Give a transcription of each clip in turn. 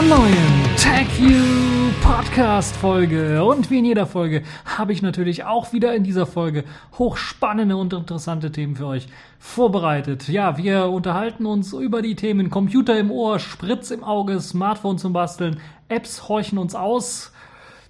einer neuen TechView Podcast Folge. Und wie in jeder Folge habe ich natürlich auch wieder in dieser Folge hochspannende und interessante Themen für euch vorbereitet. Ja, wir unterhalten uns über die Themen Computer im Ohr, Spritz im Auge, Smartphone zum Basteln, Apps horchen uns aus,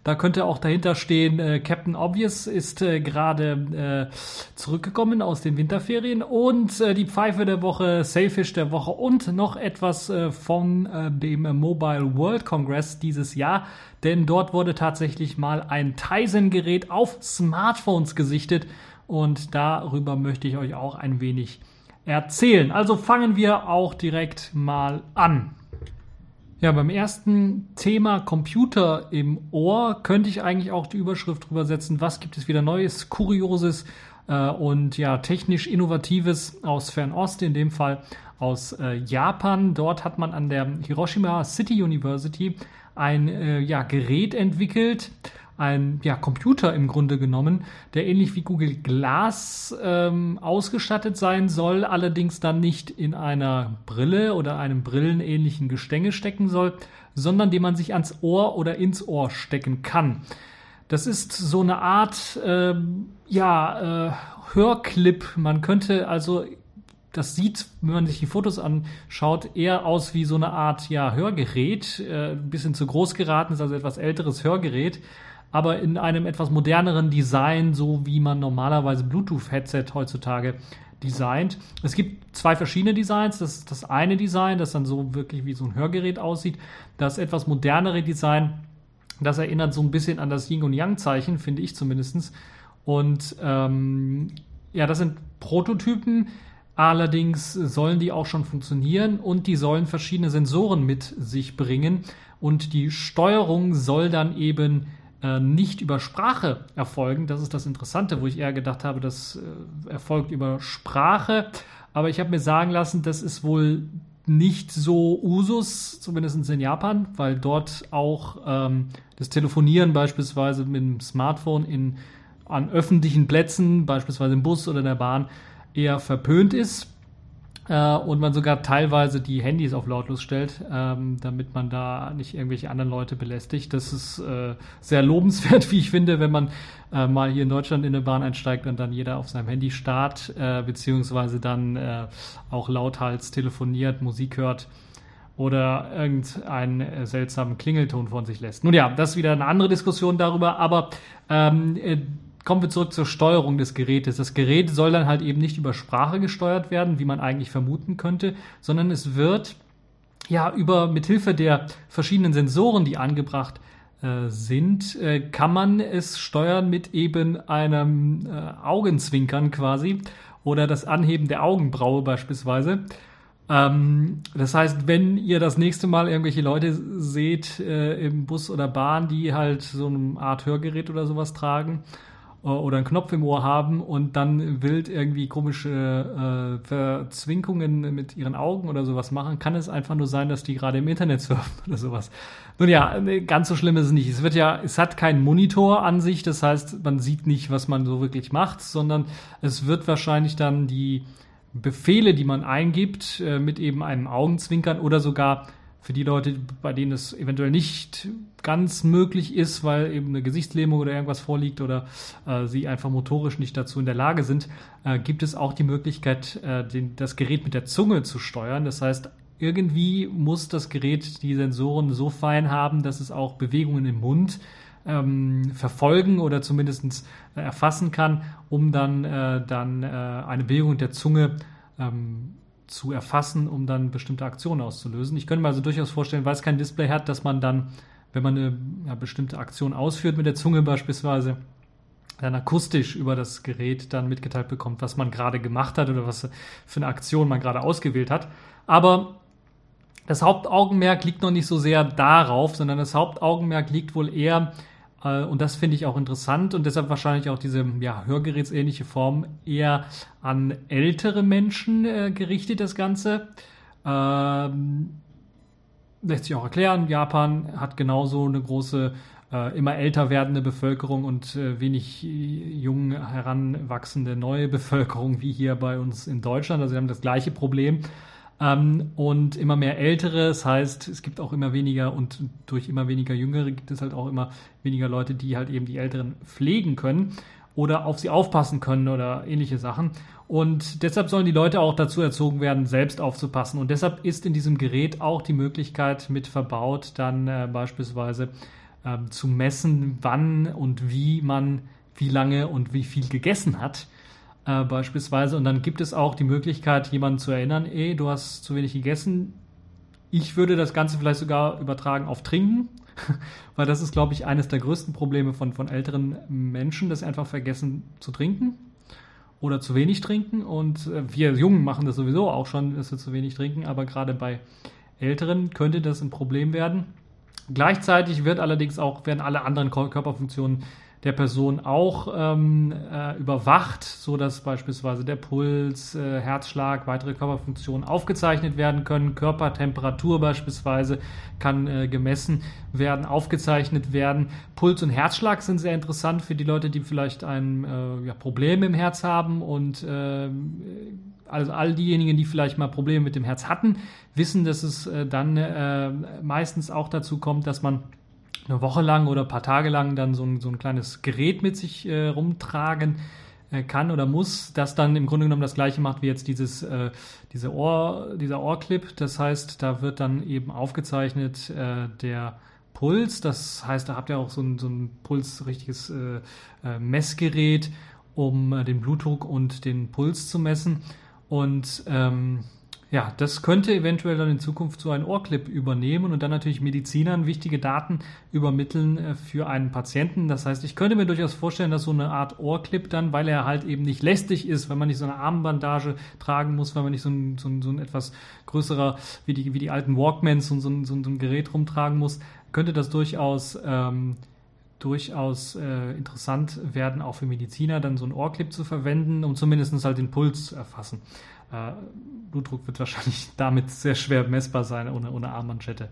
da könnte auch dahinter stehen, äh, Captain Obvious ist äh, gerade äh, zurückgekommen aus den Winterferien und äh, die Pfeife der Woche, Sailfish der Woche und noch etwas äh, von äh, dem Mobile World Congress dieses Jahr. Denn dort wurde tatsächlich mal ein Tizen-Gerät auf Smartphones gesichtet und darüber möchte ich euch auch ein wenig erzählen. Also fangen wir auch direkt mal an. Ja, beim ersten Thema Computer im Ohr könnte ich eigentlich auch die Überschrift drüber setzen, was gibt es wieder Neues, Kurioses äh, und ja, technisch Innovatives aus Fernost, in dem Fall aus äh, Japan. Dort hat man an der Hiroshima City University ein äh, ja, Gerät entwickelt, ein ja, Computer im Grunde genommen, der ähnlich wie Google Glass ähm, ausgestattet sein soll, allerdings dann nicht in einer Brille oder einem brillenähnlichen Gestänge stecken soll, sondern den man sich ans Ohr oder ins Ohr stecken kann. Das ist so eine Art ähm, ja, äh, Hörclip. Man könnte also das sieht, wenn man sich die Fotos anschaut, eher aus wie so eine Art ja, Hörgerät. Äh, ein bisschen zu groß geraten, ist also etwas älteres Hörgerät aber in einem etwas moderneren Design, so wie man normalerweise Bluetooth-Headset heutzutage designt. Es gibt zwei verschiedene Designs. Das ist das eine Design, das dann so wirklich wie so ein Hörgerät aussieht. Das etwas modernere Design, das erinnert so ein bisschen an das Yin und Yang-Zeichen, finde ich zumindest. Und ähm, ja, das sind Prototypen. Allerdings sollen die auch schon funktionieren und die sollen verschiedene Sensoren mit sich bringen. Und die Steuerung soll dann eben äh, nicht über Sprache erfolgen. Das ist das Interessante, wo ich eher gedacht habe, das äh, erfolgt über Sprache. Aber ich habe mir sagen lassen, das ist wohl nicht so Usus, zumindest in Japan, weil dort auch ähm, das Telefonieren beispielsweise mit dem Smartphone in, an öffentlichen Plätzen, beispielsweise im Bus oder in der Bahn, eher verpönt ist äh, und man sogar teilweise die Handys auf lautlos stellt, ähm, damit man da nicht irgendwelche anderen Leute belästigt. Das ist äh, sehr lobenswert, wie ich finde, wenn man äh, mal hier in Deutschland in eine Bahn einsteigt und dann jeder auf seinem Handy starrt, äh, beziehungsweise dann äh, auch lauthals telefoniert, Musik hört oder irgendeinen seltsamen Klingelton von sich lässt. Nun ja, das ist wieder eine andere Diskussion darüber, aber ähm, äh, kommen wir zurück zur Steuerung des Gerätes. Das Gerät soll dann halt eben nicht über Sprache gesteuert werden, wie man eigentlich vermuten könnte, sondern es wird ja über mithilfe der verschiedenen Sensoren, die angebracht äh, sind, äh, kann man es steuern mit eben einem äh, Augenzwinkern quasi oder das Anheben der Augenbraue beispielsweise. Ähm, das heißt, wenn ihr das nächste Mal irgendwelche Leute seht äh, im Bus oder Bahn, die halt so eine Art Hörgerät oder sowas tragen oder einen Knopf im Ohr haben und dann wild irgendwie komische äh, Verzwinkungen mit ihren Augen oder sowas machen, kann es einfach nur sein, dass die gerade im Internet surfen oder sowas. Nun ja, ganz so schlimm ist es nicht. Es wird ja, es hat keinen Monitor an sich, das heißt, man sieht nicht, was man so wirklich macht, sondern es wird wahrscheinlich dann die Befehle, die man eingibt, äh, mit eben einem Augenzwinkern oder sogar für die Leute, bei denen es eventuell nicht ganz möglich ist, weil eben eine Gesichtslähmung oder irgendwas vorliegt oder äh, sie einfach motorisch nicht dazu in der Lage sind, äh, gibt es auch die Möglichkeit, äh, den, das Gerät mit der Zunge zu steuern. Das heißt, irgendwie muss das Gerät die Sensoren so fein haben, dass es auch Bewegungen im Mund ähm, verfolgen oder zumindest äh, erfassen kann, um dann, äh, dann äh, eine Bewegung der Zunge ähm, zu erfassen, um dann bestimmte Aktionen auszulösen. Ich könnte mir also durchaus vorstellen, weil es kein Display hat, dass man dann, wenn man eine ja, bestimmte Aktion ausführt mit der Zunge beispielsweise, dann akustisch über das Gerät dann mitgeteilt bekommt, was man gerade gemacht hat oder was für eine Aktion man gerade ausgewählt hat. Aber das Hauptaugenmerk liegt noch nicht so sehr darauf, sondern das Hauptaugenmerk liegt wohl eher und das finde ich auch interessant und deshalb wahrscheinlich auch diese ja, Hörgerätsähnliche Form eher an ältere Menschen äh, gerichtet, das Ganze. Ähm, lässt sich auch erklären, Japan hat genauso eine große, äh, immer älter werdende Bevölkerung und äh, wenig jung heranwachsende neue Bevölkerung wie hier bei uns in Deutschland. Also wir haben das gleiche Problem. Ähm, und immer mehr Ältere, das heißt, es gibt auch immer weniger und durch immer weniger Jüngere gibt es halt auch immer weniger Leute, die halt eben die Älteren pflegen können oder auf sie aufpassen können oder ähnliche Sachen. Und deshalb sollen die Leute auch dazu erzogen werden, selbst aufzupassen. Und deshalb ist in diesem Gerät auch die Möglichkeit mit verbaut, dann äh, beispielsweise äh, zu messen, wann und wie man wie lange und wie viel gegessen hat äh, beispielsweise. Und dann gibt es auch die Möglichkeit, jemanden zu erinnern, ey, du hast zu wenig gegessen. Ich würde das Ganze vielleicht sogar übertragen auf Trinken, weil das ist, glaube ich, eines der größten Probleme von, von älteren Menschen, dass sie einfach vergessen zu trinken oder zu wenig trinken. Und äh, wir Jungen machen das sowieso auch schon, dass wir zu wenig trinken, aber gerade bei Älteren könnte das ein Problem werden. Gleichzeitig wird allerdings auch, werden alle anderen Körperfunktionen der Person auch ähm, äh, überwacht, so dass beispielsweise der Puls, äh, Herzschlag, weitere Körperfunktionen aufgezeichnet werden können. Körpertemperatur beispielsweise kann äh, gemessen werden, aufgezeichnet werden. Puls und Herzschlag sind sehr interessant für die Leute, die vielleicht ein äh, ja, Problem im Herz haben und äh, also all diejenigen, die vielleicht mal Probleme mit dem Herz hatten, wissen, dass es äh, dann äh, meistens auch dazu kommt, dass man eine Woche lang oder ein paar Tage lang dann so ein, so ein kleines Gerät mit sich äh, rumtragen äh, kann oder muss, das dann im Grunde genommen das gleiche macht wie jetzt dieses, äh, diese Ohr, dieser Ohrclip. Das heißt, da wird dann eben aufgezeichnet äh, der Puls. Das heißt, da habt ihr auch so ein, so ein Puls, richtiges äh, äh, Messgerät, um den Blutdruck und den Puls zu messen. Und ähm, ja, das könnte eventuell dann in Zukunft so ein Ohrclip übernehmen und dann natürlich Medizinern wichtige Daten übermitteln äh, für einen Patienten. Das heißt, ich könnte mir durchaus vorstellen, dass so eine Art Ohrclip dann, weil er halt eben nicht lästig ist, wenn man nicht so eine Armbandage tragen muss, wenn man nicht so ein, so ein, so ein etwas größerer, wie die, wie die alten Walkmans und so ein, so ein, Gerät rumtragen muss, könnte das durchaus ähm, durchaus äh, interessant werden, auch für Mediziner dann so ein Ohrclip zu verwenden, um zumindest halt den Puls zu erfassen. Äh, Blutdruck wird wahrscheinlich damit sehr schwer messbar sein ohne, ohne Armmanschette.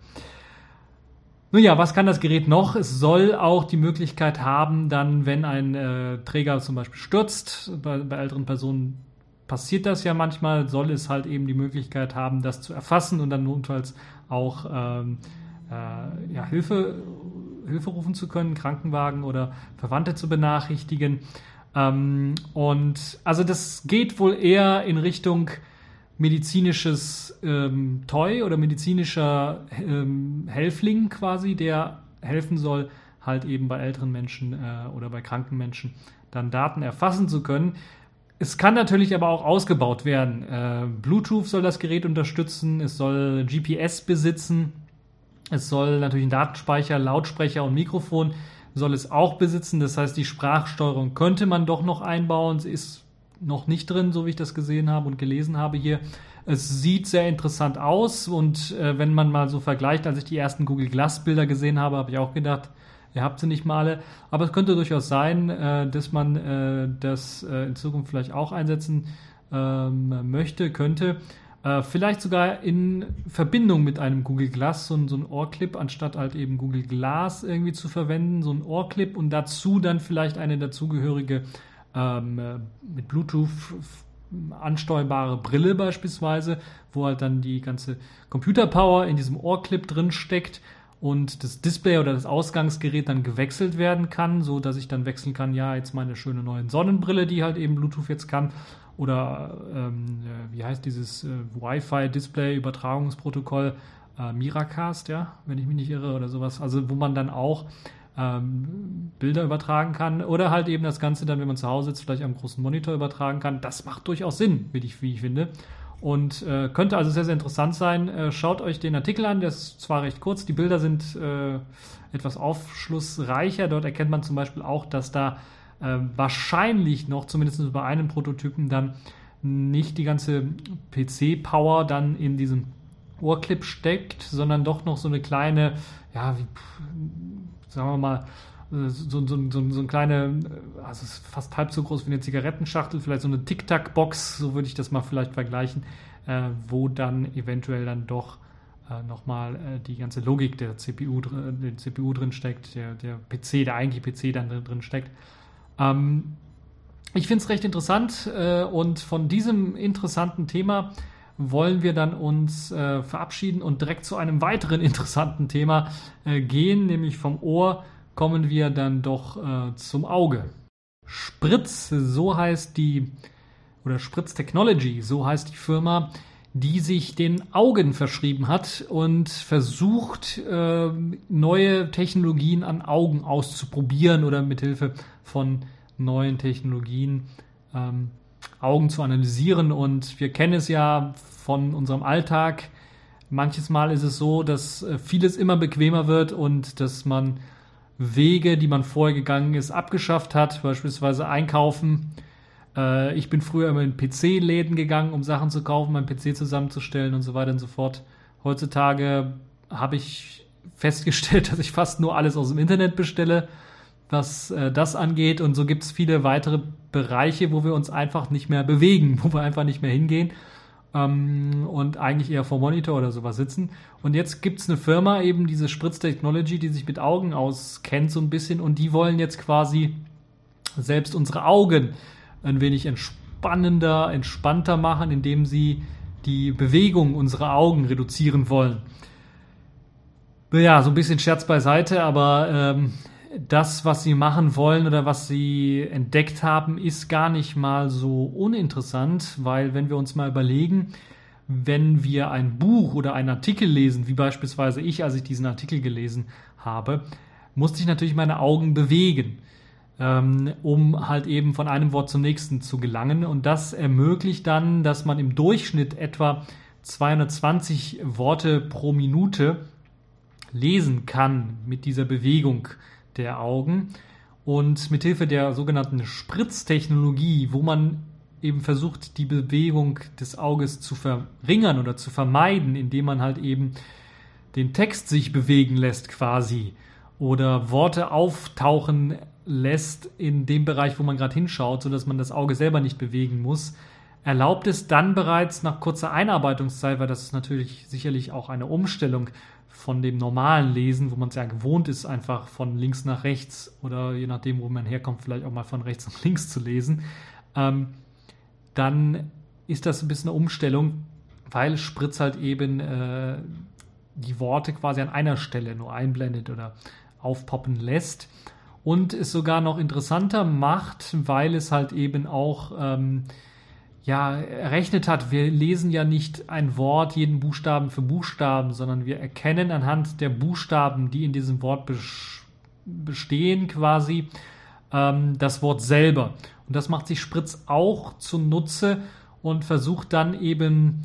Nun ja, was kann das Gerät noch? Es soll auch die Möglichkeit haben, dann, wenn ein äh, Träger zum Beispiel stürzt, bei, bei älteren Personen passiert das ja manchmal, soll es halt eben die Möglichkeit haben, das zu erfassen und dann notfalls auch ähm, äh, ja, Hilfe, Hilfe rufen zu können, Krankenwagen oder Verwandte zu benachrichtigen. Ähm, und also das geht wohl eher in Richtung medizinisches ähm, Toy oder medizinischer ähm, Helfling quasi, der helfen soll, halt eben bei älteren Menschen äh, oder bei kranken Menschen dann Daten erfassen zu können. Es kann natürlich aber auch ausgebaut werden. Äh, Bluetooth soll das Gerät unterstützen, es soll GPS besitzen, es soll natürlich einen Datenspeicher, Lautsprecher und Mikrofon soll es auch besitzen. Das heißt, die Sprachsteuerung könnte man doch noch einbauen. Sie ist noch nicht drin, so wie ich das gesehen habe und gelesen habe hier. Es sieht sehr interessant aus und äh, wenn man mal so vergleicht, als ich die ersten Google Glass Bilder gesehen habe, habe ich auch gedacht, ihr habt sie nicht mal alle. Aber es könnte durchaus sein, äh, dass man äh, das äh, in Zukunft vielleicht auch einsetzen ähm, möchte, könnte. Äh, vielleicht sogar in Verbindung mit einem Google Glass, so, so ein Ohrclip, anstatt halt eben Google Glass irgendwie zu verwenden, so ein Ohrclip und dazu dann vielleicht eine dazugehörige ähm, äh, mit Bluetooth ansteuerbare Brille beispielsweise, wo halt dann die ganze Computerpower in diesem Ohrclip drin steckt und das Display oder das Ausgangsgerät dann gewechselt werden kann, so dass ich dann wechseln kann, ja, jetzt meine schöne neue Sonnenbrille, die halt eben Bluetooth jetzt kann oder ähm, wie heißt dieses äh, Wi-Fi-Display-Übertragungsprotokoll äh, Miracast, ja, wenn ich mich nicht irre oder sowas. Also wo man dann auch ähm, Bilder übertragen kann oder halt eben das Ganze dann, wenn man zu Hause sitzt, vielleicht am großen Monitor übertragen kann. Das macht durchaus Sinn, wie ich, wie ich finde. Und äh, könnte also sehr, sehr interessant sein. Äh, schaut euch den Artikel an, der ist zwar recht kurz, die Bilder sind äh, etwas aufschlussreicher. Dort erkennt man zum Beispiel auch, dass da äh, wahrscheinlich noch, zumindest bei einem Prototypen, dann nicht die ganze PC-Power dann in diesem Ohrclip steckt, sondern doch noch so eine kleine, ja, wie, sagen wir mal, äh, so, so, so, so ein kleine, also ist fast halb so groß wie eine Zigarettenschachtel, vielleicht so eine Tic-Tac-Box, so würde ich das mal vielleicht vergleichen, äh, wo dann eventuell dann doch äh, nochmal äh, die ganze Logik der CPU, der CPU drin steckt, der, der PC, der eigentliche PC dann drin steckt. Ähm, ich finde es recht interessant äh, und von diesem interessanten Thema wollen wir dann uns äh, verabschieden und direkt zu einem weiteren interessanten Thema äh, gehen, nämlich vom Ohr kommen wir dann doch äh, zum Auge. Spritz, so heißt die, oder Spritz Technology, so heißt die Firma, die sich den Augen verschrieben hat und versucht, äh, neue Technologien an Augen auszuprobieren oder mithilfe von neuen Technologien ähm, Augen zu analysieren. Und wir kennen es ja von unserem Alltag. Manches Mal ist es so, dass äh, vieles immer bequemer wird und dass man Wege, die man vorher gegangen ist, abgeschafft hat, beispielsweise einkaufen. Äh, ich bin früher immer in PC-Läden gegangen, um Sachen zu kaufen, meinen PC zusammenzustellen und so weiter und so fort. Heutzutage habe ich festgestellt, dass ich fast nur alles aus dem Internet bestelle was äh, das angeht. Und so gibt es viele weitere Bereiche, wo wir uns einfach nicht mehr bewegen, wo wir einfach nicht mehr hingehen ähm, und eigentlich eher vor Monitor oder sowas sitzen. Und jetzt gibt es eine Firma, eben diese Spritz Technology, die sich mit Augen auskennt so ein bisschen und die wollen jetzt quasi selbst unsere Augen ein wenig entspannender, entspannter machen, indem sie die Bewegung unserer Augen reduzieren wollen. Ja, so ein bisschen Scherz beiseite, aber ähm, das, was sie machen wollen oder was sie entdeckt haben, ist gar nicht mal so uninteressant, weil wenn wir uns mal überlegen, wenn wir ein Buch oder einen Artikel lesen, wie beispielsweise ich, als ich diesen Artikel gelesen habe, musste ich natürlich meine Augen bewegen, ähm, um halt eben von einem Wort zum nächsten zu gelangen. Und das ermöglicht dann, dass man im Durchschnitt etwa 220 Worte pro Minute lesen kann mit dieser Bewegung der Augen. Und mithilfe der sogenannten Spritztechnologie, wo man eben versucht, die Bewegung des Auges zu verringern oder zu vermeiden, indem man halt eben den Text sich bewegen lässt quasi oder Worte auftauchen lässt in dem Bereich, wo man gerade hinschaut, sodass man das Auge selber nicht bewegen muss, erlaubt es dann bereits nach kurzer Einarbeitungszeit, weil das ist natürlich sicherlich auch eine Umstellung von dem normalen Lesen, wo man es ja gewohnt ist, einfach von links nach rechts oder je nachdem, wo man herkommt, vielleicht auch mal von rechts nach links zu lesen, ähm, dann ist das ein bisschen eine Umstellung, weil Spritz halt eben äh, die Worte quasi an einer Stelle nur einblendet oder aufpoppen lässt und es sogar noch interessanter macht, weil es halt eben auch ähm, ja, errechnet hat, wir lesen ja nicht ein Wort, jeden Buchstaben für Buchstaben, sondern wir erkennen anhand der Buchstaben, die in diesem Wort bestehen, quasi ähm, das Wort selber. Und das macht sich Spritz auch zunutze und versucht dann eben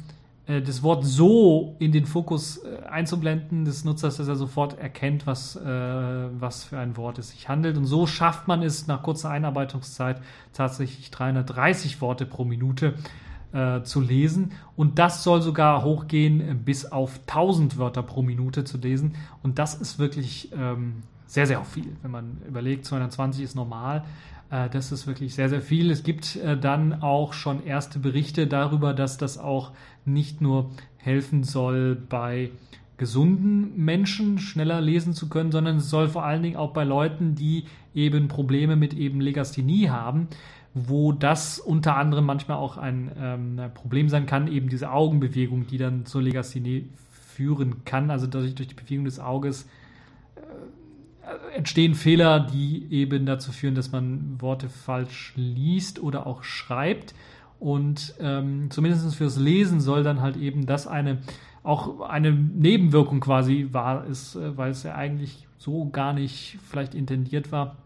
das Wort so in den Fokus äh, einzublenden des Nutzers, dass er sofort erkennt, was, äh, was für ein Wort es sich handelt. Und so schafft man es nach kurzer Einarbeitungszeit tatsächlich 330 Worte pro Minute äh, zu lesen. Und das soll sogar hochgehen bis auf 1000 Wörter pro Minute zu lesen. Und das ist wirklich ähm, sehr, sehr viel. Wenn man überlegt, 220 ist normal. Äh, das ist wirklich sehr, sehr viel. Es gibt äh, dann auch schon erste Berichte darüber, dass das auch nicht nur helfen soll bei gesunden Menschen schneller lesen zu können, sondern es soll vor allen Dingen auch bei Leuten, die eben Probleme mit eben Legasthenie haben, wo das unter anderem manchmal auch ein ähm, Problem sein kann, eben diese Augenbewegung, die dann zur Legasthenie führen kann, also dadurch durch die Bewegung des Auges entstehen Fehler, die eben dazu führen, dass man Worte falsch liest oder auch schreibt. Und ähm, zumindest fürs Lesen soll dann halt eben das eine auch eine Nebenwirkung quasi war, ist, äh, weil es ja eigentlich so gar nicht vielleicht intendiert war,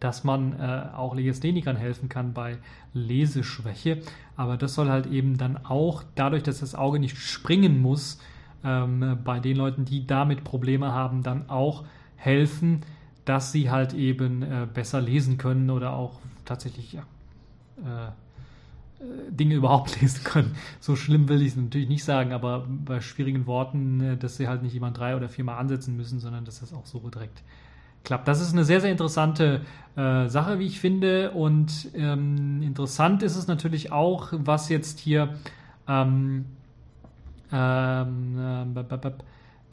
dass man äh, auch Legasthenikern helfen kann bei Leseschwäche. Aber das soll halt eben dann auch dadurch, dass das Auge nicht springen muss, ähm, bei den Leuten, die damit Probleme haben, dann auch helfen, dass sie halt eben äh, besser lesen können oder auch tatsächlich ja, äh, äh Dinge überhaupt lesen können. So schlimm will ich es natürlich nicht sagen, aber bei schwierigen Worten, äh, dass sie halt nicht jemand drei oder viermal ansetzen müssen, sondern dass das auch so direkt klappt. Das ist eine sehr, sehr interessante äh, Sache, wie ich finde. Und ähm, interessant ist es natürlich auch, was jetzt hier ähm, ähm, äh,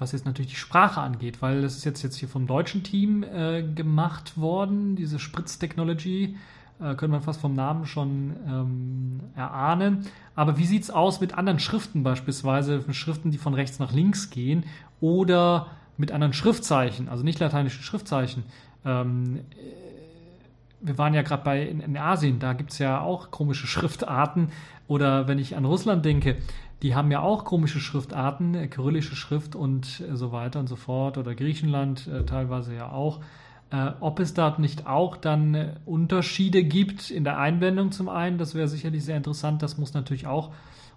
was jetzt natürlich die Sprache angeht, weil das ist jetzt, jetzt hier vom deutschen Team äh, gemacht worden, diese Spritz Technology. äh, könnte man fast vom Namen schon ähm, erahnen. Aber wie sieht es aus mit anderen Schriften beispielsweise, Schriften, die von rechts nach links gehen oder mit anderen Schriftzeichen, also nicht lateinischen Schriftzeichen? Ähm, wir waren ja gerade bei in, in, Asien, da gibt es ja auch komische Schriftarten. Oder wenn ich an Russland denke, die haben ja auch komische Schriftarten, äh, kyrillische Schrift und äh, so weiter und so fort. Oder Griechenland äh, teilweise ja auch. Ob es da nicht auch dann Unterschiede gibt in der Einblendung zum einen, das wäre sicherlich sehr interessant. Das muss natürlich auch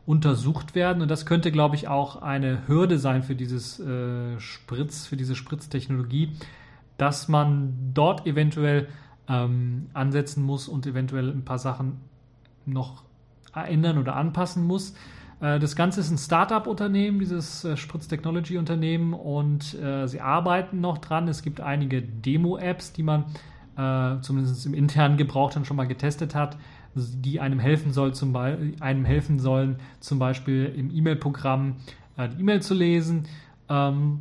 untersucht werden. Und das könnte, glaube ich, auch eine Hürde sein für dieses Spritz, für diese Spritztechnologie, dass man dort eventuell ähm, ansetzen muss und eventuell ein paar Sachen noch ändern oder anpassen muss. Äh, das Ganze ist ein Startup-Unternehmen, dieses äh, Spritz Technology Unternehmen und äh, sie arbeiten noch dran. Es gibt einige Demo-Apps, die man äh, zumindest im internen Gebrauch dann schon mal getestet hat, die einem helfen, soll, zum einem helfen sollen, zum Beispiel im E-Mail-Programm äh, die E-Mail zu lesen. Ähm,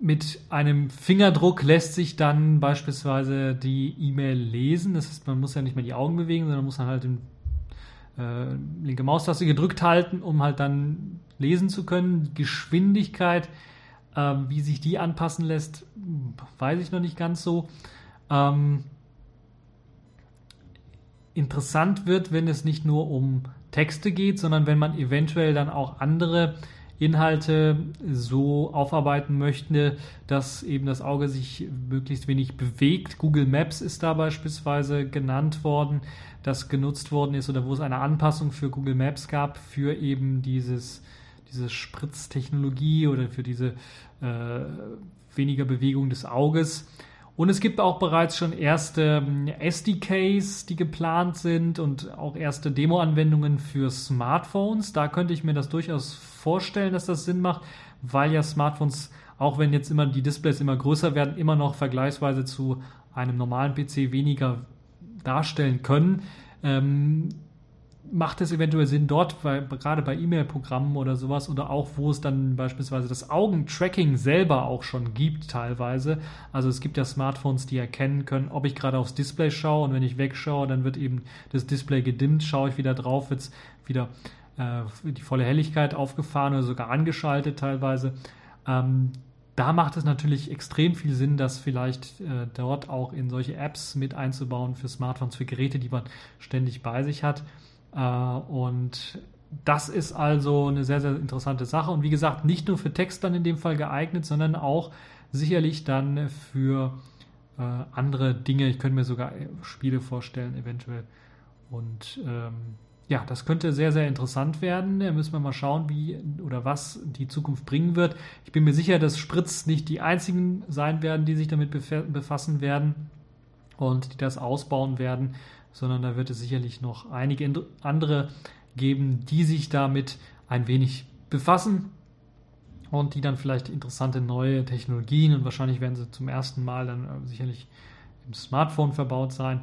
mit einem Fingerdruck lässt sich dann beispielsweise die E-Mail lesen. Das heißt, man muss ja nicht mehr die Augen bewegen, sondern muss dann halt den äh, linke Maustaste gedrückt halten, um halt dann lesen zu können. Geschwindigkeit, äh, wie sich die anpassen lässt, weiß ich noch nicht ganz so. Ähm, interessant wird, wenn es nicht nur um Texte geht, sondern wenn man eventuell dann auch andere Inhalte so aufarbeiten möchte, dass eben das Auge sich möglichst wenig bewegt. Google Maps ist da beispielsweise genannt worden, das genutzt worden ist oder wo es eine Anpassung für Google Maps gab für eben dieses, diese Spritztechnologie oder für diese äh, weniger Bewegung des Auges. Und es gibt auch bereits schon erste ähm, SDKs, die geplant sind und auch erste Demo-Anwendungen für Smartphones. Da könnte ich mir das durchaus vorstellen, dass das Sinn macht, weil ja Smartphones, auch wenn jetzt immer die Displays immer größer werden, immer noch vergleichsweise zu einem normalen PC weniger darstellen können. Ähm, macht es eventuell Sinn dort, weil, gerade bei E-Mail-Programmen oder sowas oder auch wo es dann beispielsweise das Augentracking selber auch schon gibt teilweise. Also es gibt ja Smartphones, die erkennen können, ob ich gerade aufs Display schaue und wenn ich wegschaue, dann wird eben das Display gedimmt, schaue ich wieder drauf, wird es wieder äh, die volle Helligkeit aufgefahren oder sogar angeschaltet teilweise. Ähm, da macht es natürlich extrem viel Sinn, das vielleicht äh, dort auch in solche Apps mit einzubauen für Smartphones, für Geräte, die man ständig bei sich hat. Äh, und das ist also eine sehr, sehr interessante Sache. Und wie gesagt, nicht nur für Text dann in dem Fall geeignet, sondern auch sicherlich dann für äh, andere Dinge. Ich könnte mir sogar Spiele vorstellen, eventuell. Und ähm, ja, das könnte sehr, sehr interessant werden. Da müssen wir mal schauen, wie oder was die Zukunft bringen wird. Ich bin mir sicher, dass Spritz nicht die einzigen sein werden, die sich damit befassen werden und die das ausbauen werden, sondern da wird es sicherlich noch einige andere geben, die sich damit ein wenig befassen und die dann vielleicht interessante neue Technologien und wahrscheinlich werden sie zum ersten Mal dann äh, sicherlich im Smartphone verbaut sein.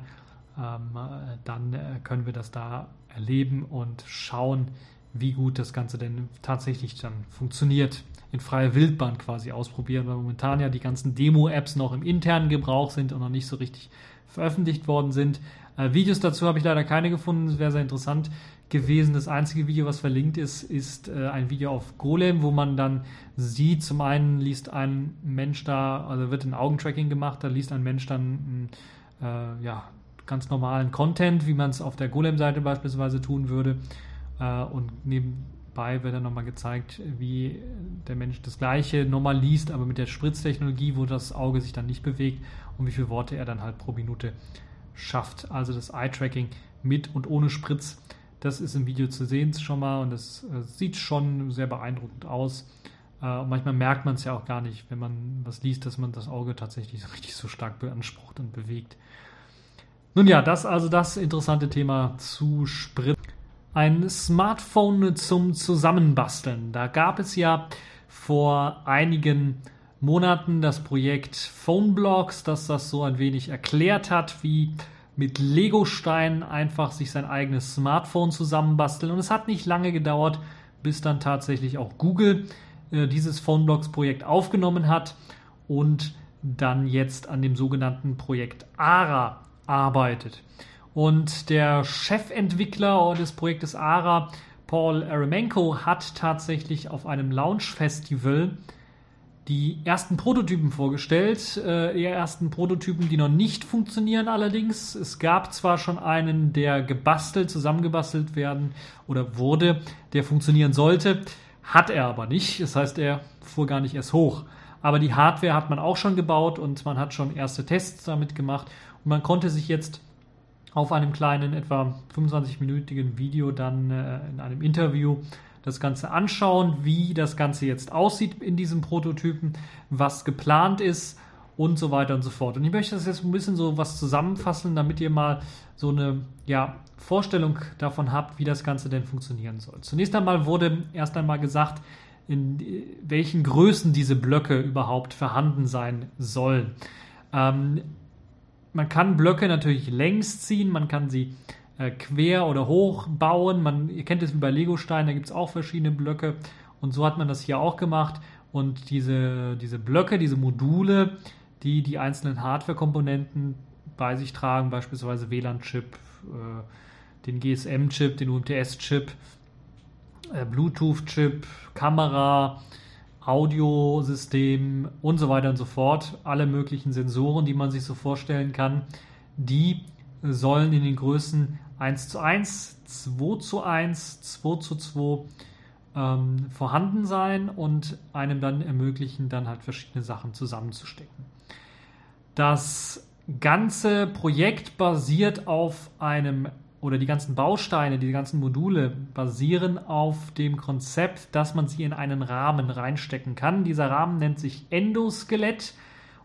Ähm, äh, dann äh, können wir das da erleben und schauen, wie gut das Ganze denn tatsächlich dann funktioniert. In freier Wildbahn quasi ausprobieren, weil momentan ja die ganzen Demo-Apps noch im internen Gebrauch sind und noch nicht so richtig veröffentlicht worden sind. Äh, Videos dazu habe ich leider keine gefunden, das wäre sehr interessant gewesen. Das einzige Video, was verlinkt ist, ist äh, ein Video auf Golem, wo man dann sieht, zum einen liest ein Mensch da, also wird ein Augentracking gemacht, da liest ein Mensch dann äh, ja, ganz normalen Content, wie man es auf der Golem-Seite beispielsweise tun würde. Äh, und nebenbei wird dann nochmal gezeigt, wie der Mensch das Gleiche nochmal liest, aber mit der Spritztechnologie, wo das Auge sich dann nicht bewegt und wie viele Worte er dann halt pro Minute schafft. Also das Eye-Tracking mit und ohne Spritz. Das ist im Video zu sehen schon mal und das äh, sieht schon sehr beeindruckend aus. Äh, und manchmal merkt man es ja auch gar nicht, wenn man was liest, dass man das Auge tatsächlich richtig so stark beansprucht und bewegt. Nun ja, das also das interessante Thema zu Sprit. Ein Smartphone zum Zusammenbasteln. Da gab es ja vor einigen Monaten das Projekt Phoneblocks, das das so ein wenig erklärt hat, wie mit Lego-Steinen einfach sich sein eigenes Smartphone zusammenbasteln. Und es hat nicht lange gedauert, bis dann tatsächlich auch Google äh, dieses Phoneblocks-Projekt aufgenommen hat und dann jetzt an dem sogenannten Projekt ARA arbeitet. Und der Chefentwickler des Projektes ARA, Paul Aremenko, hat tatsächlich auf einem Launch-Festival die ersten Prototypen vorgestellt. Äh, die ersten Prototypen, die noch nicht funktionieren allerdings. Es gab zwar schon einen, der gebastelt, zusammengebastelt werden oder wurde, der funktionieren sollte, hat er aber nicht. Das heißt, er fuhr gar nicht erst hoch. Aber die Hardware hat man auch schon gebaut und man hat schon erste Tests damit gemacht. Man konnte sich jetzt auf einem kleinen, etwa 25-minütigen Video dann äh, in einem Interview das Ganze anschauen, wie das Ganze jetzt aussieht in diesem Prototypen, was geplant ist und so weiter und so fort. Und ich möchte das jetzt ein bisschen so was zusammenfassen, damit ihr mal so eine ja, Vorstellung davon habt, wie das Ganze denn funktionieren soll. Zunächst einmal wurde erst einmal gesagt, in welchen Größen diese Blöcke überhaupt vorhanden sein sollen. Ähm, man kann Blöcke natürlich längs ziehen, man kann sie äh, quer oder hoch bauen. Man, ihr kennt es wie bei Lego-Steinen, da gibt es auch verschiedene Blöcke. Und so hat man das hier auch gemacht. Und diese, diese Blöcke, diese Module, die die einzelnen Hardware-Komponenten bei sich tragen, beispielsweise WLAN-Chip, äh, den GSM-Chip, den UMTS-Chip, äh, Bluetooth-Chip, Kamera, Audiosystem und so weiter und so fort. Alle möglichen Sensoren, die man sich so vorstellen kann, die sollen in den Größen 1 zu 1, 2 zu 1, 2 zu 2 ähm, vorhanden sein und einem dann ermöglichen, dann halt verschiedene Sachen zusammenzustecken. Das ganze Projekt basiert auf einem oder die ganzen Bausteine, die ganzen Module basieren auf dem Konzept, dass man sie in einen Rahmen reinstecken kann. Dieser Rahmen nennt sich Endoskelett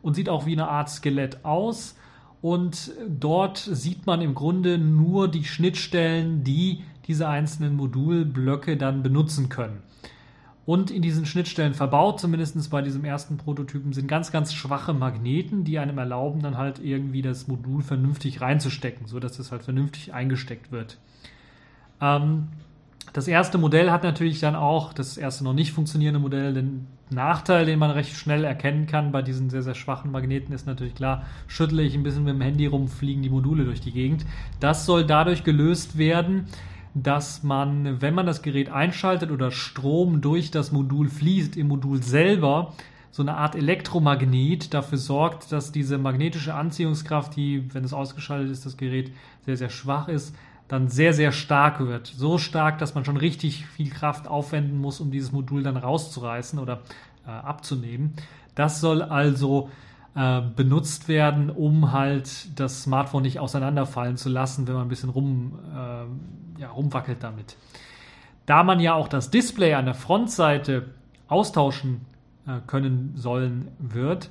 und sieht auch wie eine Art Skelett aus und dort sieht man im Grunde nur die Schnittstellen, die diese einzelnen Modulblöcke dann benutzen können. Und in diesen Schnittstellen verbaut, zumindest bei diesem ersten Prototypen, sind ganz, ganz schwache Magneten, die einem erlauben, dann halt irgendwie das Modul vernünftig reinzustecken, sodass es halt vernünftig eingesteckt wird. Ähm, das erste Modell hat natürlich dann auch, das erste noch nicht funktionierende Modell, den Nachteil, den man recht schnell erkennen kann bei diesen sehr, sehr schwachen Magneten, ist natürlich klar, schüttle ich ein bisschen mit dem Handy rum, fliegen die Module durch die Gegend. Das soll dadurch gelöst werden, dass man, wenn man das Gerät einschaltet oder Strom durch das Modul fließt, im Modul selber, so eine Art Elektromagnet dafür sorgt, dass diese magnetische Anziehungskraft, die, wenn es ausgeschaltet ist, das Gerät sehr, sehr schwach ist, dann sehr, sehr stark wird. So stark, dass man schon richtig viel Kraft aufwenden muss, um dieses Modul dann rauszureißen oder äh, abzunehmen. Das soll also äh, benutzt werden, um halt das Smartphone nicht auseinanderfallen zu lassen, wenn man ein bisschen rum, äh, ja, rumwackelt damit. Da man ja auch das Display an der Frontseite austauschen äh, können sollen wird,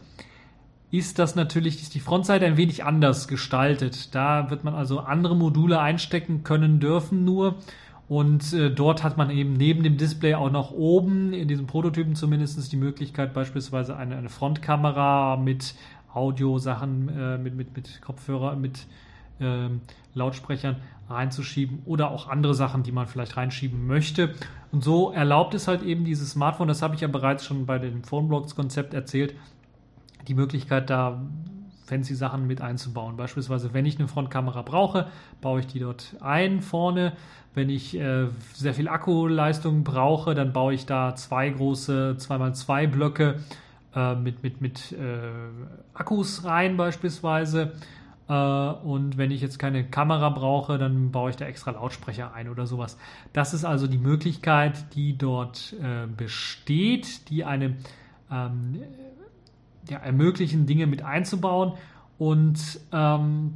ist das natürlich, ist die Frontseite ein wenig anders gestaltet. Da wird man also andere Module einstecken können dürfen nur. Und äh, dort hat man eben neben dem Display auch noch oben, in diesem Prototypen zumindest, die Möglichkeit, beispielsweise eine, eine Frontkamera mit Audiosachen, äh, mit, mit, mit Kopfhörer, mit ähm, Lautsprechern reinzuschieben oder auch andere Sachen, die man vielleicht reinschieben möchte. Und so erlaubt es halt eben dieses Smartphone, das habe ich ja bereits schon bei dem Phoneblocks-Konzept erzählt, die Möglichkeit, da fancy Sachen mit einzubauen. Beispielsweise, wenn ich eine Frontkamera brauche, baue ich die dort ein vorne. Wenn ich äh, sehr viel Akkuleistung brauche, dann baue ich da zwei große 2x2 Blöcke äh, mit, mit, mit äh, Akkus rein beispielsweise. Äh, und wenn ich jetzt keine Kamera brauche, dann baue ich da extra Lautsprecher ein oder sowas. Das ist also die Möglichkeit, die dort äh, besteht, die eine ähm, ja, ermöglichen, Dinge mit einzubauen. Und ähm,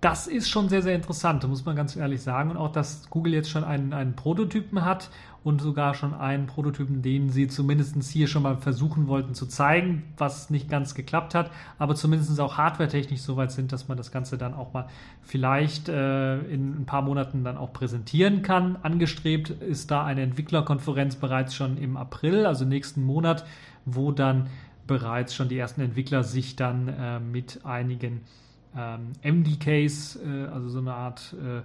das ist schon sehr, sehr interessant, muss man ganz ehrlich sagen. Und auch, dass Google jetzt schon einen, einen Prototypen hat und sogar schon einen Prototypen, den sie zumindest hier schon mal versuchen wollten zu zeigen, was nicht ganz geklappt hat, aber zumindest auch hardwaretechnisch so weit sind, dass man das Ganze dann auch mal vielleicht äh, in ein paar Monaten dann auch präsentieren kann. Angestrebt ist da eine Entwicklerkonferenz bereits schon im April, also nächsten Monat wo dann bereits schon die ersten Entwickler sich dann äh, mit einigen ähm, MDKs, äh, also so eine Art äh,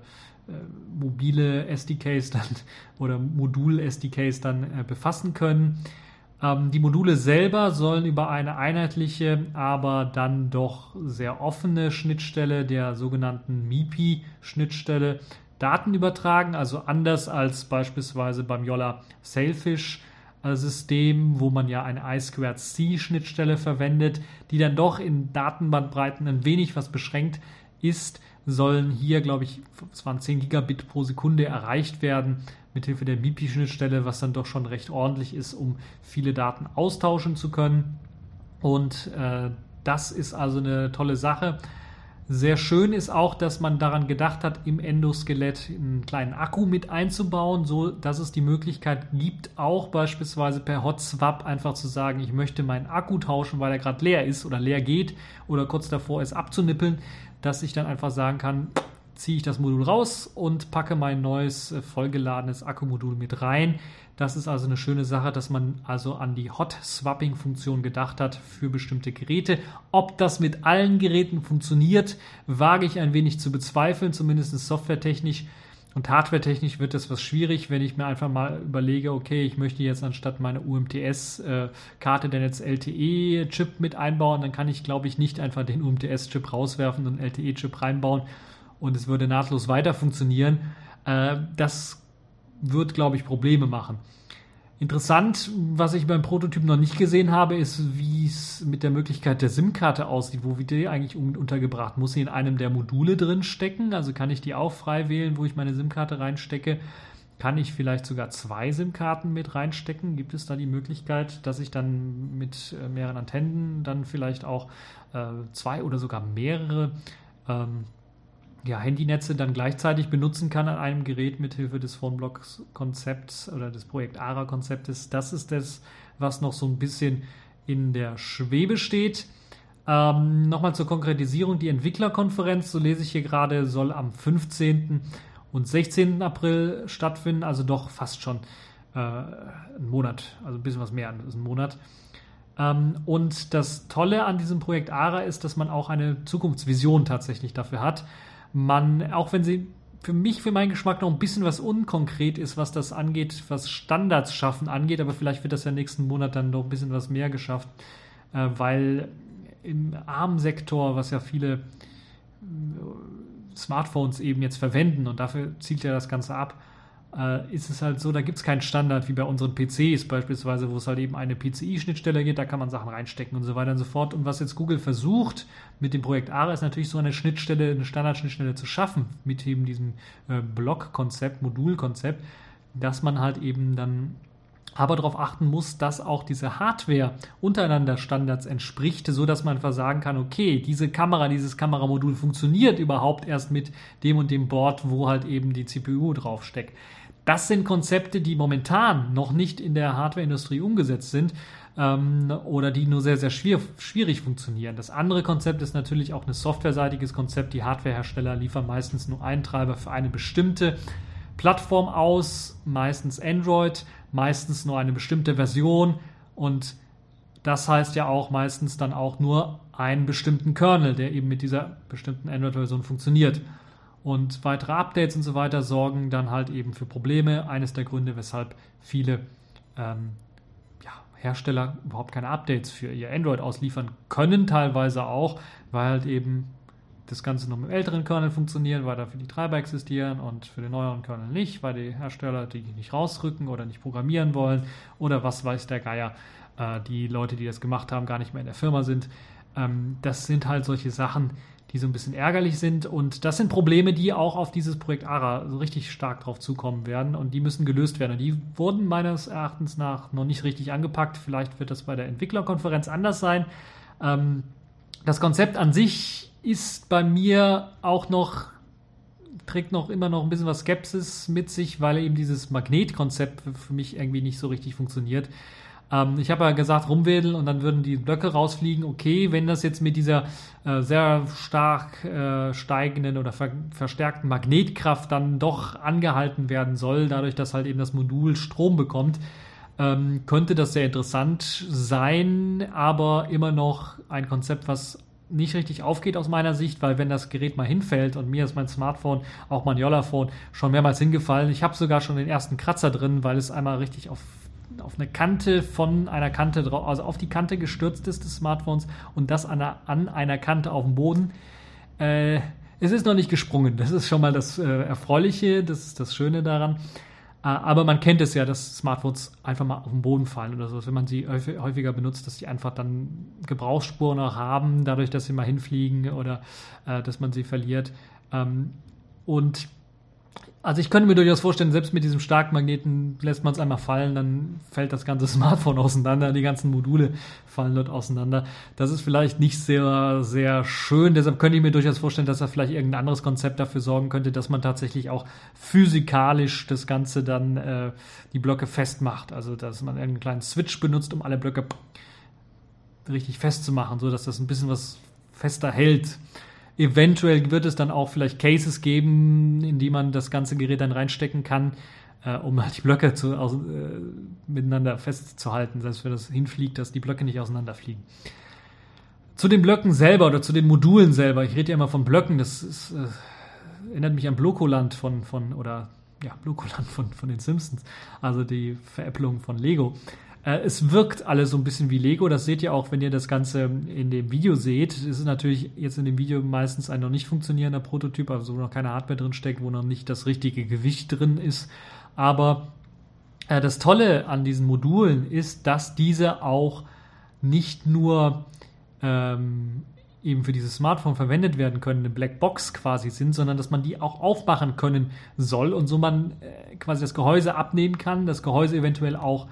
mobile SDKs dann oder Modul-SDKs dann äh, befassen können. Ähm, die Module selber sollen über eine einheitliche, aber dann doch sehr offene Schnittstelle der sogenannten MIPI-Schnittstelle Daten übertragen, also anders als beispielsweise beim Yolla Sailfish System, wo man ja eine I2C-Schnittstelle verwendet, die dann doch in Datenbandbreiten ein wenig was beschränkt ist, sollen hier, glaube ich, es waren 10 Gigabit pro Sekunde erreicht werden mithilfe der MIPI-Schnittstelle, was dann doch schon recht ordentlich ist, um viele Daten austauschen zu können. Und äh, das ist also eine tolle Sache. Sehr schön ist auch, dass man daran gedacht hat, im Endoskelett einen kleinen Akku mit einzubauen, so dass es die Möglichkeit gibt, auch beispielsweise per Hot Swap einfach zu sagen, ich möchte meinen Akku tauschen, weil er gerade leer ist oder leer geht oder kurz davor ist abzunippeln, dass ich dann einfach sagen kann, ziehe ich das Modul raus und packe mein neues äh, vollgeladenes Akkumodul mit rein. Das ist also eine schöne Sache, dass man also an die Hot Swapping Funktion gedacht hat für bestimmte Geräte. Ob das mit allen Geräten funktioniert, wage ich ein wenig zu bezweifeln, zumindest softwaretechnisch. Und hardwaretechnisch wird das was schwierig, wenn ich mir einfach mal überlege, okay, ich möchte jetzt anstatt meiner UMTS-Karte äh, dann jetzt LTE-Chip mit einbauen, dann kann ich, glaube ich, nicht einfach den UMTS-Chip rauswerfen und einen LTE-Chip reinbauen und es würde nahtlos weiter funktionieren. Äh, das wird, glaube ich, Probleme machen. Interessant, was ich beim Prototyp noch nicht gesehen habe, ist, wie es mit der Möglichkeit der SIM-Karte aussieht. Wo wird die eigentlich untergebracht? Muss sie in einem der Module drin stecken? Also kann ich die auch frei wählen, wo ich meine SIM-Karte reinstecke? Kann ich vielleicht sogar zwei SIM-Karten mit reinstecken? Gibt es da die Möglichkeit, dass ich dann mit äh, mehreren Antennen dann vielleicht auch äh, zwei oder sogar mehrere ähm, ja, Handynetze dann gleichzeitig benutzen kann an einem Gerät mithilfe des Phoneblocks-Konzepts oder des Projekt ARA-Konzeptes. Das ist das, was noch so ein bisschen in der Schwebe steht. Ähm, Nochmal zur Konkretisierung. Die Entwicklerkonferenz, so lese ich hier gerade, soll am 15. und 16. April stattfinden, also doch fast schon äh, einen Monat, also ein bisschen was mehr als einen Monat. Ähm, und das Tolle an diesem Projekt ARA ist, dass man auch eine Zukunftsvision tatsächlich dafür hat man, auch wenn sie für mich, für meinen Geschmack noch ein bisschen was unkonkret ist, was das angeht, was Standards schaffen angeht, aber vielleicht wird das ja nächsten Monat dann noch ein bisschen was mehr geschafft, äh, weil im ARM-Sektor, was ja viele äh, Smartphones eben jetzt verwenden und dafür zielt ja das Ganze ab, ist es halt so, da gibt es keinen Standard wie bei unseren PCs beispielsweise, wo es halt eben eine PCI-Schnittstelle gibt, da kann man Sachen reinstecken und so weiter und so fort. Und was jetzt Google versucht mit dem Projekt ARA ist natürlich so eine Schnittstelle, eine Standardschnittstelle zu schaffen, mit eben diesem äh, Block-Konzept, Modulkonzept, dass man halt eben dann aber darauf achten muss, dass auch diese Hardware untereinander Standards entspricht, so dass man einfach sagen kann, okay, diese Kamera, dieses Kameramodul funktioniert überhaupt erst mit dem und dem Board, wo halt eben die CPU draufsteckt. Das sind Konzepte, die momentan noch nicht in der Hardwareindustrie umgesetzt sind ähm, oder die nur sehr, sehr schwierig, schwierig funktionieren. Das andere Konzept ist natürlich auch ein softwareseitiges Konzept. Die Hardwarehersteller liefern meistens nur einen Treiber für eine bestimmte Plattform aus, meistens Android, meistens nur eine bestimmte Version und das heißt ja auch meistens dann auch nur einen bestimmten Kernel, der eben mit dieser bestimmten Android-Version funktioniert. Und weitere Updates und so weiter sorgen dann halt eben für Probleme. Eines der Gründe, weshalb viele ähm, ja, Hersteller überhaupt keine Updates für ihr Android ausliefern können, teilweise auch, weil halt eben das Ganze nur mit dem älteren Kernel funktioniert, weil dafür die Treiber existieren und für den neueren Kernel nicht, weil die Hersteller die nicht rausrücken oder nicht programmieren wollen oder was weiß der Geier, äh, die Leute, die das gemacht haben, gar nicht mehr in der Firma sind. Ähm, das sind halt solche Sachen, die so ein bisschen ärgerlich sind. Und das sind Probleme, die auch auf dieses Projekt ARA so richtig stark drauf zukommen werden und die müssen gelöst werden. Und die wurden meines Erachtens nach noch nicht richtig angepackt. Vielleicht wird das bei der Entwicklerkonferenz anders sein. Ähm, das Konzept an sich ist bei mir auch noch trägt noch immer noch ein bisschen was Skepsis mit sich, weil eben dieses Magnetkonzept für mich irgendwie nicht so richtig funktioniert. Ähm, ich habe ja gesagt, rumwedeln und dann würden die Blöcke rausfliegen. Okay, wenn das jetzt mit dieser äh, sehr stark äh, steigenden oder ver verstärkten Magnetkraft dann doch angehalten werden soll, dadurch, dass halt eben das Modul Strom bekommt, ähm, könnte das sehr interessant sein, aber immer noch ein Konzept, was nicht richtig aufgeht aus meiner Sicht, weil wenn das Gerät mal hinfällt und mir ist mein Smartphone, auch mein Yolla-Phone, schon mehrmals hingefallen. Ich habe sogar schon den ersten Kratzer drin, weil es einmal richtig auf auf eine Kante von einer Kante drauf, also auf die Kante gestürzt ist des Smartphones und das an einer, an einer Kante auf dem Boden. Äh, es ist noch nicht gesprungen. Das ist schon mal das äh, Erfreuliche, das ist das Schöne daran. Äh, aber man kennt es ja, dass Smartphones einfach mal auf den Boden fallen oder so. Wenn man sie häufiger benutzt, dass die einfach dann Gebrauchsspuren auch haben, dadurch, dass sie mal hinfliegen oder äh, dass man sie verliert. Ähm, und also ich könnte mir durchaus vorstellen, selbst mit diesem Starkmagneten lässt man es einmal fallen, dann fällt das ganze Smartphone auseinander, die ganzen Module fallen dort auseinander. Das ist vielleicht nicht sehr, sehr schön. Deshalb könnte ich mir durchaus vorstellen, dass er vielleicht irgendein anderes Konzept dafür sorgen könnte, dass man tatsächlich auch physikalisch das Ganze dann äh, die Blöcke festmacht. Also dass man einen kleinen Switch benutzt, um alle Blöcke richtig festzumachen, so dass das ein bisschen was fester hält. Eventuell wird es dann auch vielleicht Cases geben, in die man das ganze Gerät dann reinstecken kann, äh, um halt die Blöcke zu, aus, äh, miteinander festzuhalten, selbst wenn das hinfliegt, dass die Blöcke nicht auseinanderfliegen. Zu den Blöcken selber oder zu den Modulen selber, ich rede ja immer von Blöcken, das ist, äh, erinnert mich an Blokoland von, von oder ja, Blokoland von, von den Simpsons, also die Veräpplung von Lego. Äh, es wirkt alles so ein bisschen wie Lego. Das seht ihr auch, wenn ihr das Ganze in dem Video seht. Es ist natürlich jetzt in dem Video meistens ein noch nicht funktionierender Prototyp, also wo noch keine Hardware drin steckt, wo noch nicht das richtige Gewicht drin ist. Aber äh, das Tolle an diesen Modulen ist, dass diese auch nicht nur ähm, eben für dieses Smartphone verwendet werden können, eine Blackbox quasi sind, sondern dass man die auch aufmachen können soll und so man äh, quasi das Gehäuse abnehmen kann, das Gehäuse eventuell auch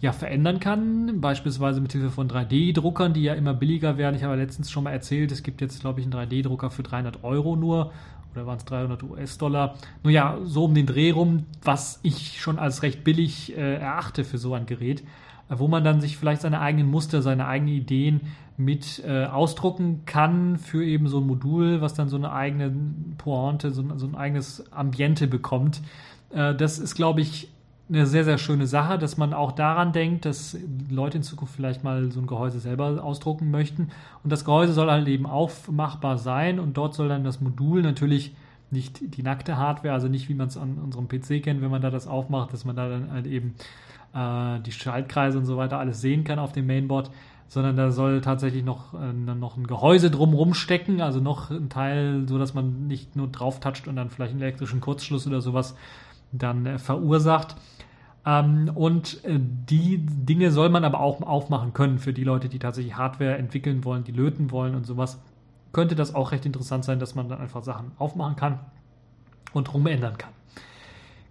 ja verändern kann, beispielsweise mit Hilfe von 3D-Druckern, die ja immer billiger werden. Ich habe letztens schon mal erzählt, es gibt jetzt, glaube ich, einen 3D-Drucker für 300 Euro nur oder waren es 300 US-Dollar. Nur ja, so um den Dreh rum, was ich schon als recht billig äh, erachte für so ein Gerät, wo man dann sich vielleicht seine eigenen Muster, seine eigenen Ideen mit äh, ausdrucken kann für eben so ein Modul, was dann so eine eigene Pointe, so, so ein eigenes Ambiente bekommt. Äh, das ist, glaube ich, eine sehr, sehr schöne Sache, dass man auch daran denkt, dass Leute in Zukunft vielleicht mal so ein Gehäuse selber ausdrucken möchten. Und das Gehäuse soll halt eben aufmachbar sein und dort soll dann das Modul natürlich nicht die nackte Hardware, also nicht wie man es an unserem PC kennt, wenn man da das aufmacht, dass man da dann halt eben äh, die Schaltkreise und so weiter alles sehen kann auf dem Mainboard, sondern da soll tatsächlich noch, äh, noch ein Gehäuse drumrum stecken, also noch ein Teil, so dass man nicht nur drauf toucht und dann vielleicht einen elektrischen Kurzschluss oder sowas dann äh, verursacht. Ähm, und äh, die Dinge soll man aber auch aufmachen können für die Leute, die tatsächlich Hardware entwickeln wollen, die löten wollen und sowas. Könnte das auch recht interessant sein, dass man dann einfach Sachen aufmachen kann und rumändern kann.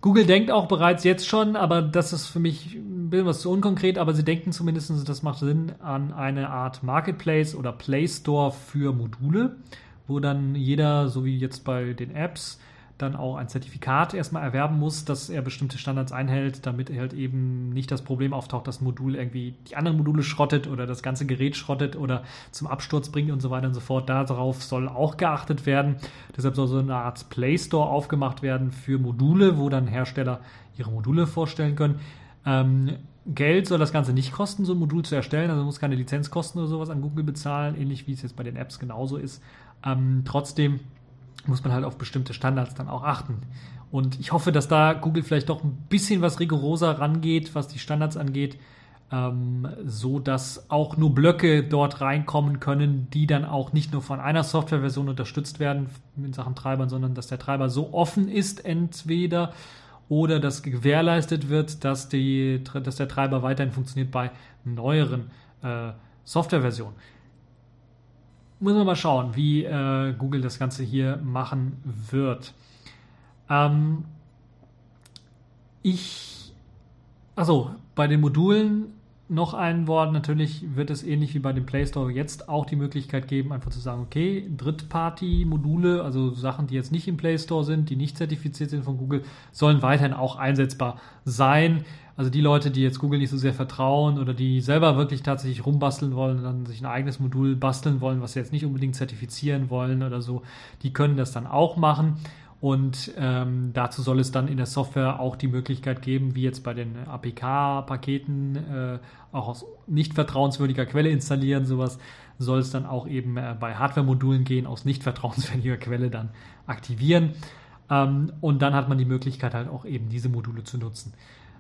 Google denkt auch bereits jetzt schon, aber das ist für mich ein bisschen was zu unkonkret, aber sie denken zumindest, das macht Sinn, an eine Art Marketplace oder Play Store für Module, wo dann jeder, so wie jetzt bei den Apps, dann auch ein Zertifikat erstmal erwerben muss, dass er bestimmte Standards einhält, damit er halt eben nicht das Problem auftaucht, dass ein Modul irgendwie die anderen Module schrottet oder das ganze Gerät schrottet oder zum Absturz bringt und so weiter und so fort. Darauf soll auch geachtet werden. Deshalb soll so eine Art Play Store aufgemacht werden für Module, wo dann Hersteller ihre Module vorstellen können. Ähm, Geld soll das Ganze nicht kosten, so ein Modul zu erstellen. Also muss keine Lizenzkosten oder sowas an Google bezahlen, ähnlich wie es jetzt bei den Apps genauso ist. Ähm, trotzdem muss man halt auf bestimmte Standards dann auch achten. Und ich hoffe, dass da Google vielleicht doch ein bisschen was rigoroser rangeht, was die Standards angeht, ähm, so dass auch nur Blöcke dort reinkommen können, die dann auch nicht nur von einer Softwareversion unterstützt werden in Sachen Treibern, sondern dass der Treiber so offen ist entweder oder dass gewährleistet wird, dass, die, dass der Treiber weiterhin funktioniert bei neueren äh, Softwareversionen. Muss man mal schauen, wie äh, Google das Ganze hier machen wird. Ähm, ich, also bei den Modulen noch ein Wort. Natürlich wird es ähnlich wie bei dem Play Store jetzt auch die Möglichkeit geben, einfach zu sagen, okay, Drittparty-Module, also Sachen, die jetzt nicht im Play Store sind, die nicht zertifiziert sind von Google, sollen weiterhin auch einsetzbar sein. Also die Leute, die jetzt Google nicht so sehr vertrauen oder die selber wirklich tatsächlich rumbasteln wollen, dann sich ein eigenes Modul basteln wollen, was sie jetzt nicht unbedingt zertifizieren wollen oder so, die können das dann auch machen. Und ähm, dazu soll es dann in der Software auch die Möglichkeit geben, wie jetzt bei den APK-Paketen, äh, auch aus nicht vertrauenswürdiger Quelle installieren, sowas soll es dann auch eben äh, bei Hardware-Modulen gehen, aus nicht vertrauenswürdiger Quelle dann aktivieren. Ähm, und dann hat man die Möglichkeit halt auch eben diese Module zu nutzen.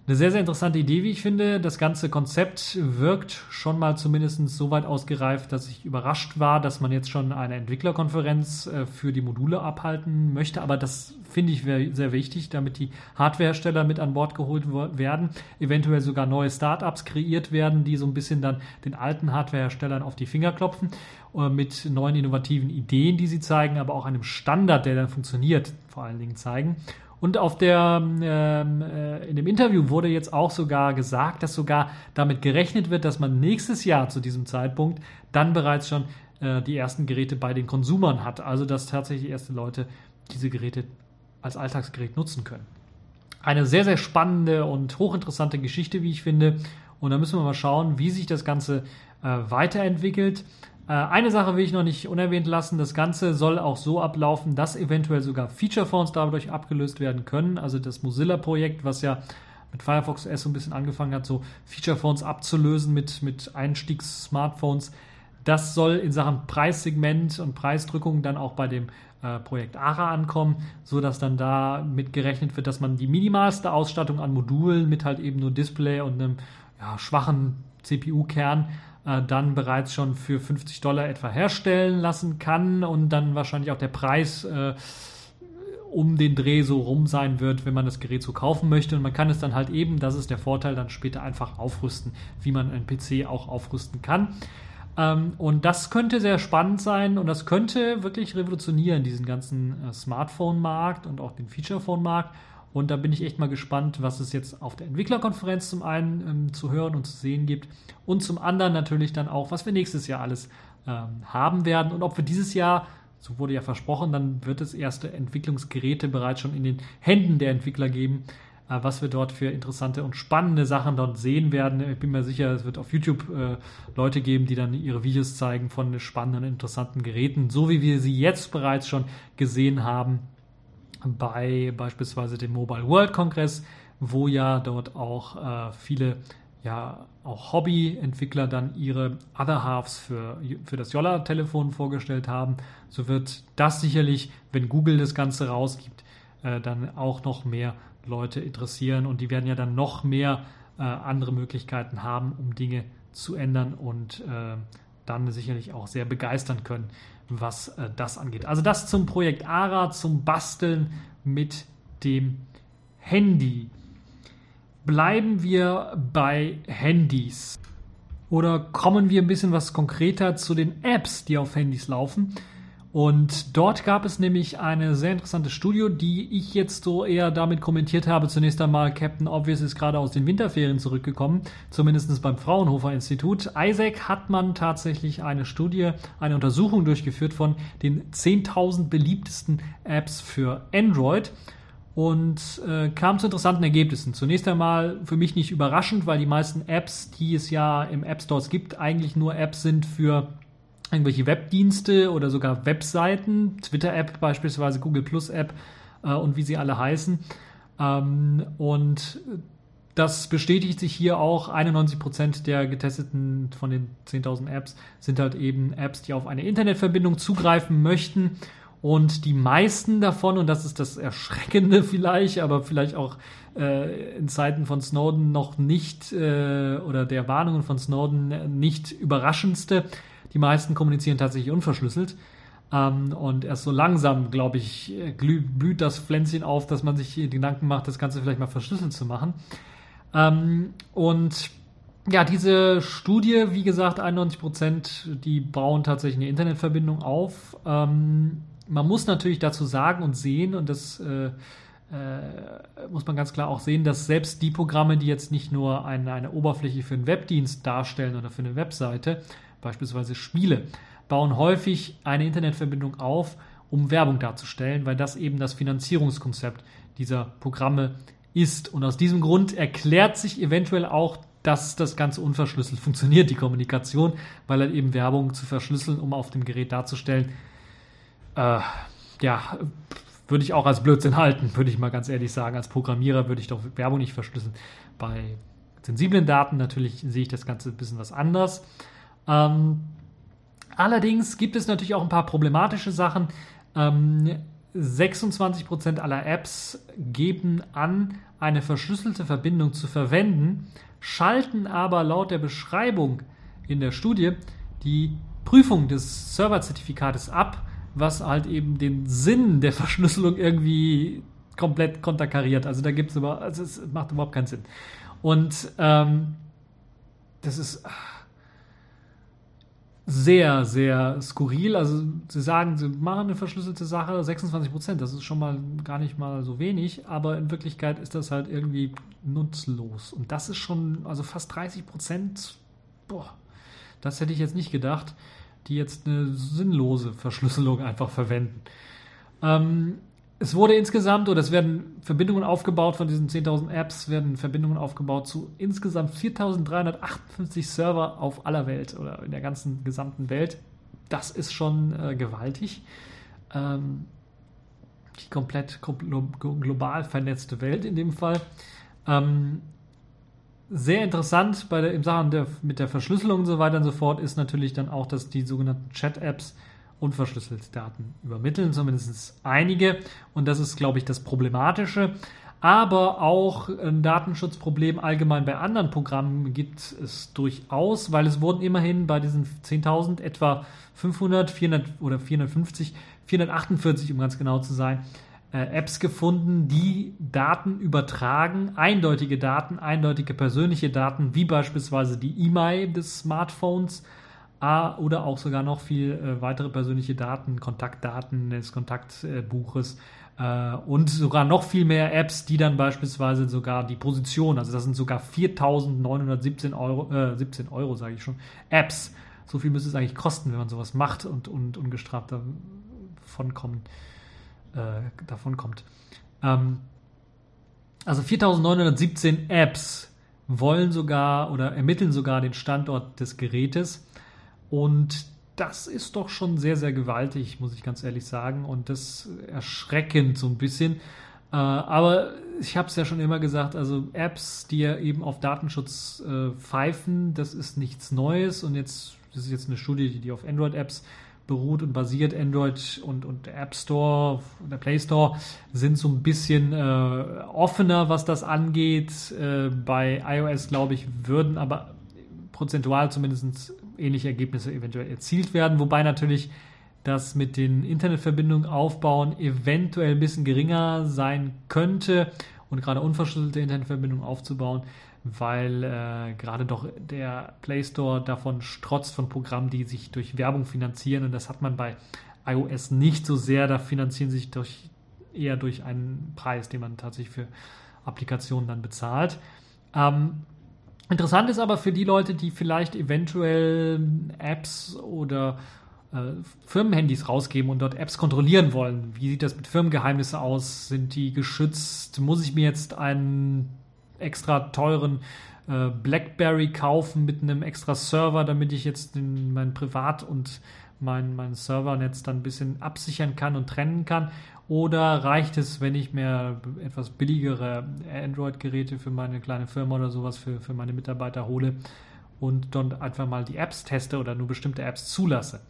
Eine sehr, sehr interessante Idee, wie ich finde. Das ganze Konzept wirkt schon mal zumindest so weit ausgereift, dass ich überrascht war, dass man jetzt schon eine Entwicklerkonferenz äh, für die Module abhalten möchte. Aber das finde ich sehr wichtig, damit die Hardwarehersteller mit an Bord geholt werden, eventuell sogar neue Startups kreiert werden, die so ein bisschen dann den alten Hardwareherstellern auf die Finger klopfen äh, mit neuen innovativen Ideen, die sie zeigen, aber auch einem Standard, der dann funktioniert, vor allen Dingen zeigen. Und auf der, ähm, äh, in dem Interview wurde jetzt auch sogar gesagt, dass sogar damit gerechnet wird, dass man nächstes Jahr zu diesem Zeitpunkt dann bereits schon äh, die ersten Geräte bei den Konsumern hat. Also dass tatsächlich erste Leute diese Geräte als Alltagsgerät nutzen können. Eine sehr, sehr spannende und hochinteressante Geschichte, wie ich finde. Und da müssen wir mal schauen, wie sich das Ganze äh, weiterentwickelt. Äh, eine Sache will ich noch nicht unerwähnt lassen. Das Ganze soll auch so ablaufen, dass eventuell sogar Feature-Phones dadurch abgelöst werden können. Also das Mozilla-Projekt, was ja mit Firefox OS so ein bisschen angefangen hat, so Feature-Phones abzulösen mit, mit Einstiegs-Smartphones. Das soll in Sachen Preissegment und Preisdrückung dann auch bei dem äh, Projekt ARA ankommen, so dass dann da mit gerechnet wird, dass man die minimalste Ausstattung an Modulen mit halt eben nur Display und einem ja, schwachen CPU-Kern äh, dann bereits schon für 50 Dollar etwa herstellen lassen kann und dann wahrscheinlich auch der Preis äh, um den Dreh so rum sein wird, wenn man das Gerät so kaufen möchte. Und man kann es dann halt eben, das ist der Vorteil, dann später einfach aufrüsten, wie man einen PC auch aufrüsten kann. Ähm, und das könnte sehr spannend sein und das könnte wirklich revolutionieren, diesen ganzen äh, Smartphone-Markt und auch den Feature-Phone-Markt. Und da bin ich echt mal gespannt, was es jetzt auf der Entwicklerkonferenz zum einen ähm, zu hören und zu sehen gibt. Und zum anderen natürlich dann auch, was wir nächstes Jahr alles ähm, haben werden. Und ob wir dieses Jahr, so wurde ja versprochen, dann wird es erste Entwicklungsgeräte bereits schon in den Händen der Entwickler geben, äh, was wir dort für interessante und spannende Sachen dort sehen werden. Ich bin mir sicher, es wird auf YouTube äh, Leute geben, die dann ihre Videos zeigen von spannenden, interessanten Geräten, so wie wir sie jetzt bereits schon gesehen haben bei beispielsweise dem Mobile World Congress, wo ja dort auch äh, viele ja auch Hobby-Entwickler dann ihre Other Halves für, für das Yolla-Telefon vorgestellt haben. So wird das sicherlich, wenn Google das Ganze rausgibt, äh, dann auch noch mehr Leute interessieren und die werden ja dann noch mehr äh, andere Möglichkeiten haben, um Dinge zu ändern und äh, dann sicherlich auch sehr begeistern können was äh, das angeht. Also das zum Projekt ARA, zum Basteln mit dem Handy. Bleiben wir bei Handys. Oder kommen wir ein bisschen was konkreter zu den Apps, die auf Handys laufen. Und dort gab es nämlich eine sehr interessante Studie, die ich jetzt so eher damit kommentiert habe. Zunächst einmal, Captain Obvious ist gerade aus den Winterferien zurückgekommen, zumindest beim Fraunhofer Institut. Isaac hat man tatsächlich eine Studie, eine Untersuchung durchgeführt von den 10.000 beliebtesten Apps für Android und äh, kam zu interessanten Ergebnissen. Zunächst einmal für mich nicht überraschend, weil die meisten Apps, die es ja im App Stores gibt, eigentlich nur Apps sind für irgendwelche Webdienste oder sogar Webseiten, Twitter-App beispielsweise, Google Plus-App äh, und wie sie alle heißen. Ähm, und das bestätigt sich hier auch. 91% der getesteten von den 10.000 Apps sind halt eben Apps, die auf eine Internetverbindung zugreifen möchten. Und die meisten davon, und das ist das Erschreckende vielleicht, aber vielleicht auch äh, in Zeiten von Snowden noch nicht, äh, oder der Warnungen von Snowden nicht überraschendste, die meisten kommunizieren tatsächlich unverschlüsselt. Ähm, und erst so langsam, glaube ich, blüht das Pflänzchen auf, dass man sich Gedanken macht, das Ganze vielleicht mal verschlüsselt zu machen. Ähm, und ja, diese Studie, wie gesagt, 91 Prozent, die bauen tatsächlich eine Internetverbindung auf. Ähm, man muss natürlich dazu sagen und sehen, und das äh, äh, muss man ganz klar auch sehen, dass selbst die Programme, die jetzt nicht nur eine, eine Oberfläche für einen Webdienst darstellen oder für eine Webseite, beispielsweise Spiele, bauen häufig eine Internetverbindung auf, um Werbung darzustellen, weil das eben das Finanzierungskonzept dieser Programme ist. Und aus diesem Grund erklärt sich eventuell auch, dass das Ganze unverschlüsselt funktioniert, die Kommunikation, weil halt eben Werbung zu verschlüsseln, um auf dem Gerät darzustellen, äh, ja, würde ich auch als Blödsinn halten, würde ich mal ganz ehrlich sagen. Als Programmierer würde ich doch Werbung nicht verschlüsseln. Bei sensiblen Daten natürlich sehe ich das Ganze ein bisschen was anders. Ähm, allerdings gibt es natürlich auch ein paar problematische Sachen. Ähm, 26% aller Apps geben an, eine verschlüsselte Verbindung zu verwenden, schalten aber laut der Beschreibung in der Studie die Prüfung des Serverzertifikates ab, was halt eben den Sinn der Verschlüsselung irgendwie komplett konterkariert. Also da gibt es also es macht überhaupt keinen Sinn. Und ähm, das ist sehr, sehr skurril. Also sie sagen, sie machen eine verschlüsselte Sache, 26 Prozent, das ist schon mal gar nicht mal so wenig, aber in Wirklichkeit ist das halt irgendwie nutzlos. Und das ist schon, also fast 30 Prozent, boah, das hätte ich jetzt nicht gedacht, die jetzt eine sinnlose Verschlüsselung einfach verwenden. Ähm, es wurde insgesamt, oder es werden Verbindungen aufgebaut von diesen 10.000 Apps, werden Verbindungen aufgebaut zu insgesamt 4.358 Server auf aller Welt oder in der ganzen gesamten Welt. Das ist schon äh, gewaltig. Ähm, die komplett global vernetzte Welt in dem Fall. Ähm, sehr interessant bei der, im Sachen der, mit der Verschlüsselung und so weiter und so fort ist natürlich dann auch, dass die sogenannten Chat-Apps unverschlüsselte Daten übermitteln, zumindest einige. Und das ist, glaube ich, das Problematische. Aber auch ein Datenschutzproblem allgemein bei anderen Programmen gibt es durchaus, weil es wurden immerhin bei diesen 10.000 etwa 500, 400 oder 450, 448, um ganz genau zu sein, äh, Apps gefunden, die Daten übertragen, eindeutige Daten, eindeutige persönliche Daten, wie beispielsweise die E-Mail des Smartphones oder auch sogar noch viel äh, weitere persönliche Daten, Kontaktdaten des Kontaktbuches äh, und sogar noch viel mehr Apps, die dann beispielsweise sogar die Position, also das sind sogar 4.917 Euro, äh, 17 Euro sage ich schon, Apps. So viel müsste es eigentlich kosten, wenn man sowas macht und, und ungestraft davon kommt. Äh, davon kommt. Ähm, also 4.917 Apps wollen sogar oder ermitteln sogar den Standort des Gerätes und das ist doch schon sehr, sehr gewaltig, muss ich ganz ehrlich sagen. Und das erschreckend so ein bisschen. Äh, aber ich habe es ja schon immer gesagt, also Apps, die ja eben auf Datenschutz äh, pfeifen, das ist nichts Neues. Und jetzt, das ist jetzt eine Studie, die auf Android-Apps beruht und basiert. Android und, und App Store, der Play Store sind so ein bisschen äh, offener, was das angeht. Äh, bei iOS, glaube ich, würden aber prozentual zumindest ähnliche Ergebnisse eventuell erzielt werden, wobei natürlich das mit den Internetverbindungen aufbauen eventuell ein bisschen geringer sein könnte und gerade unverschlüsselte Internetverbindungen aufzubauen, weil äh, gerade doch der Play Store davon strotzt von Programmen, die sich durch Werbung finanzieren. Und das hat man bei iOS nicht so sehr, da finanzieren sich durch, eher durch einen Preis, den man tatsächlich für Applikationen dann bezahlt. Ähm, Interessant ist aber für die Leute, die vielleicht eventuell Apps oder äh, Firmenhandys rausgeben und dort Apps kontrollieren wollen. Wie sieht das mit Firmengeheimnissen aus? Sind die geschützt? Muss ich mir jetzt einen extra teuren äh, BlackBerry kaufen mit einem extra Server, damit ich jetzt den, mein Privat- und mein, mein Servernetz dann ein bisschen absichern kann und trennen kann? Oder reicht es, wenn ich mir etwas billigere Android-Geräte für meine kleine Firma oder sowas für, für meine Mitarbeiter hole und dann einfach mal die Apps teste oder nur bestimmte Apps zulasse?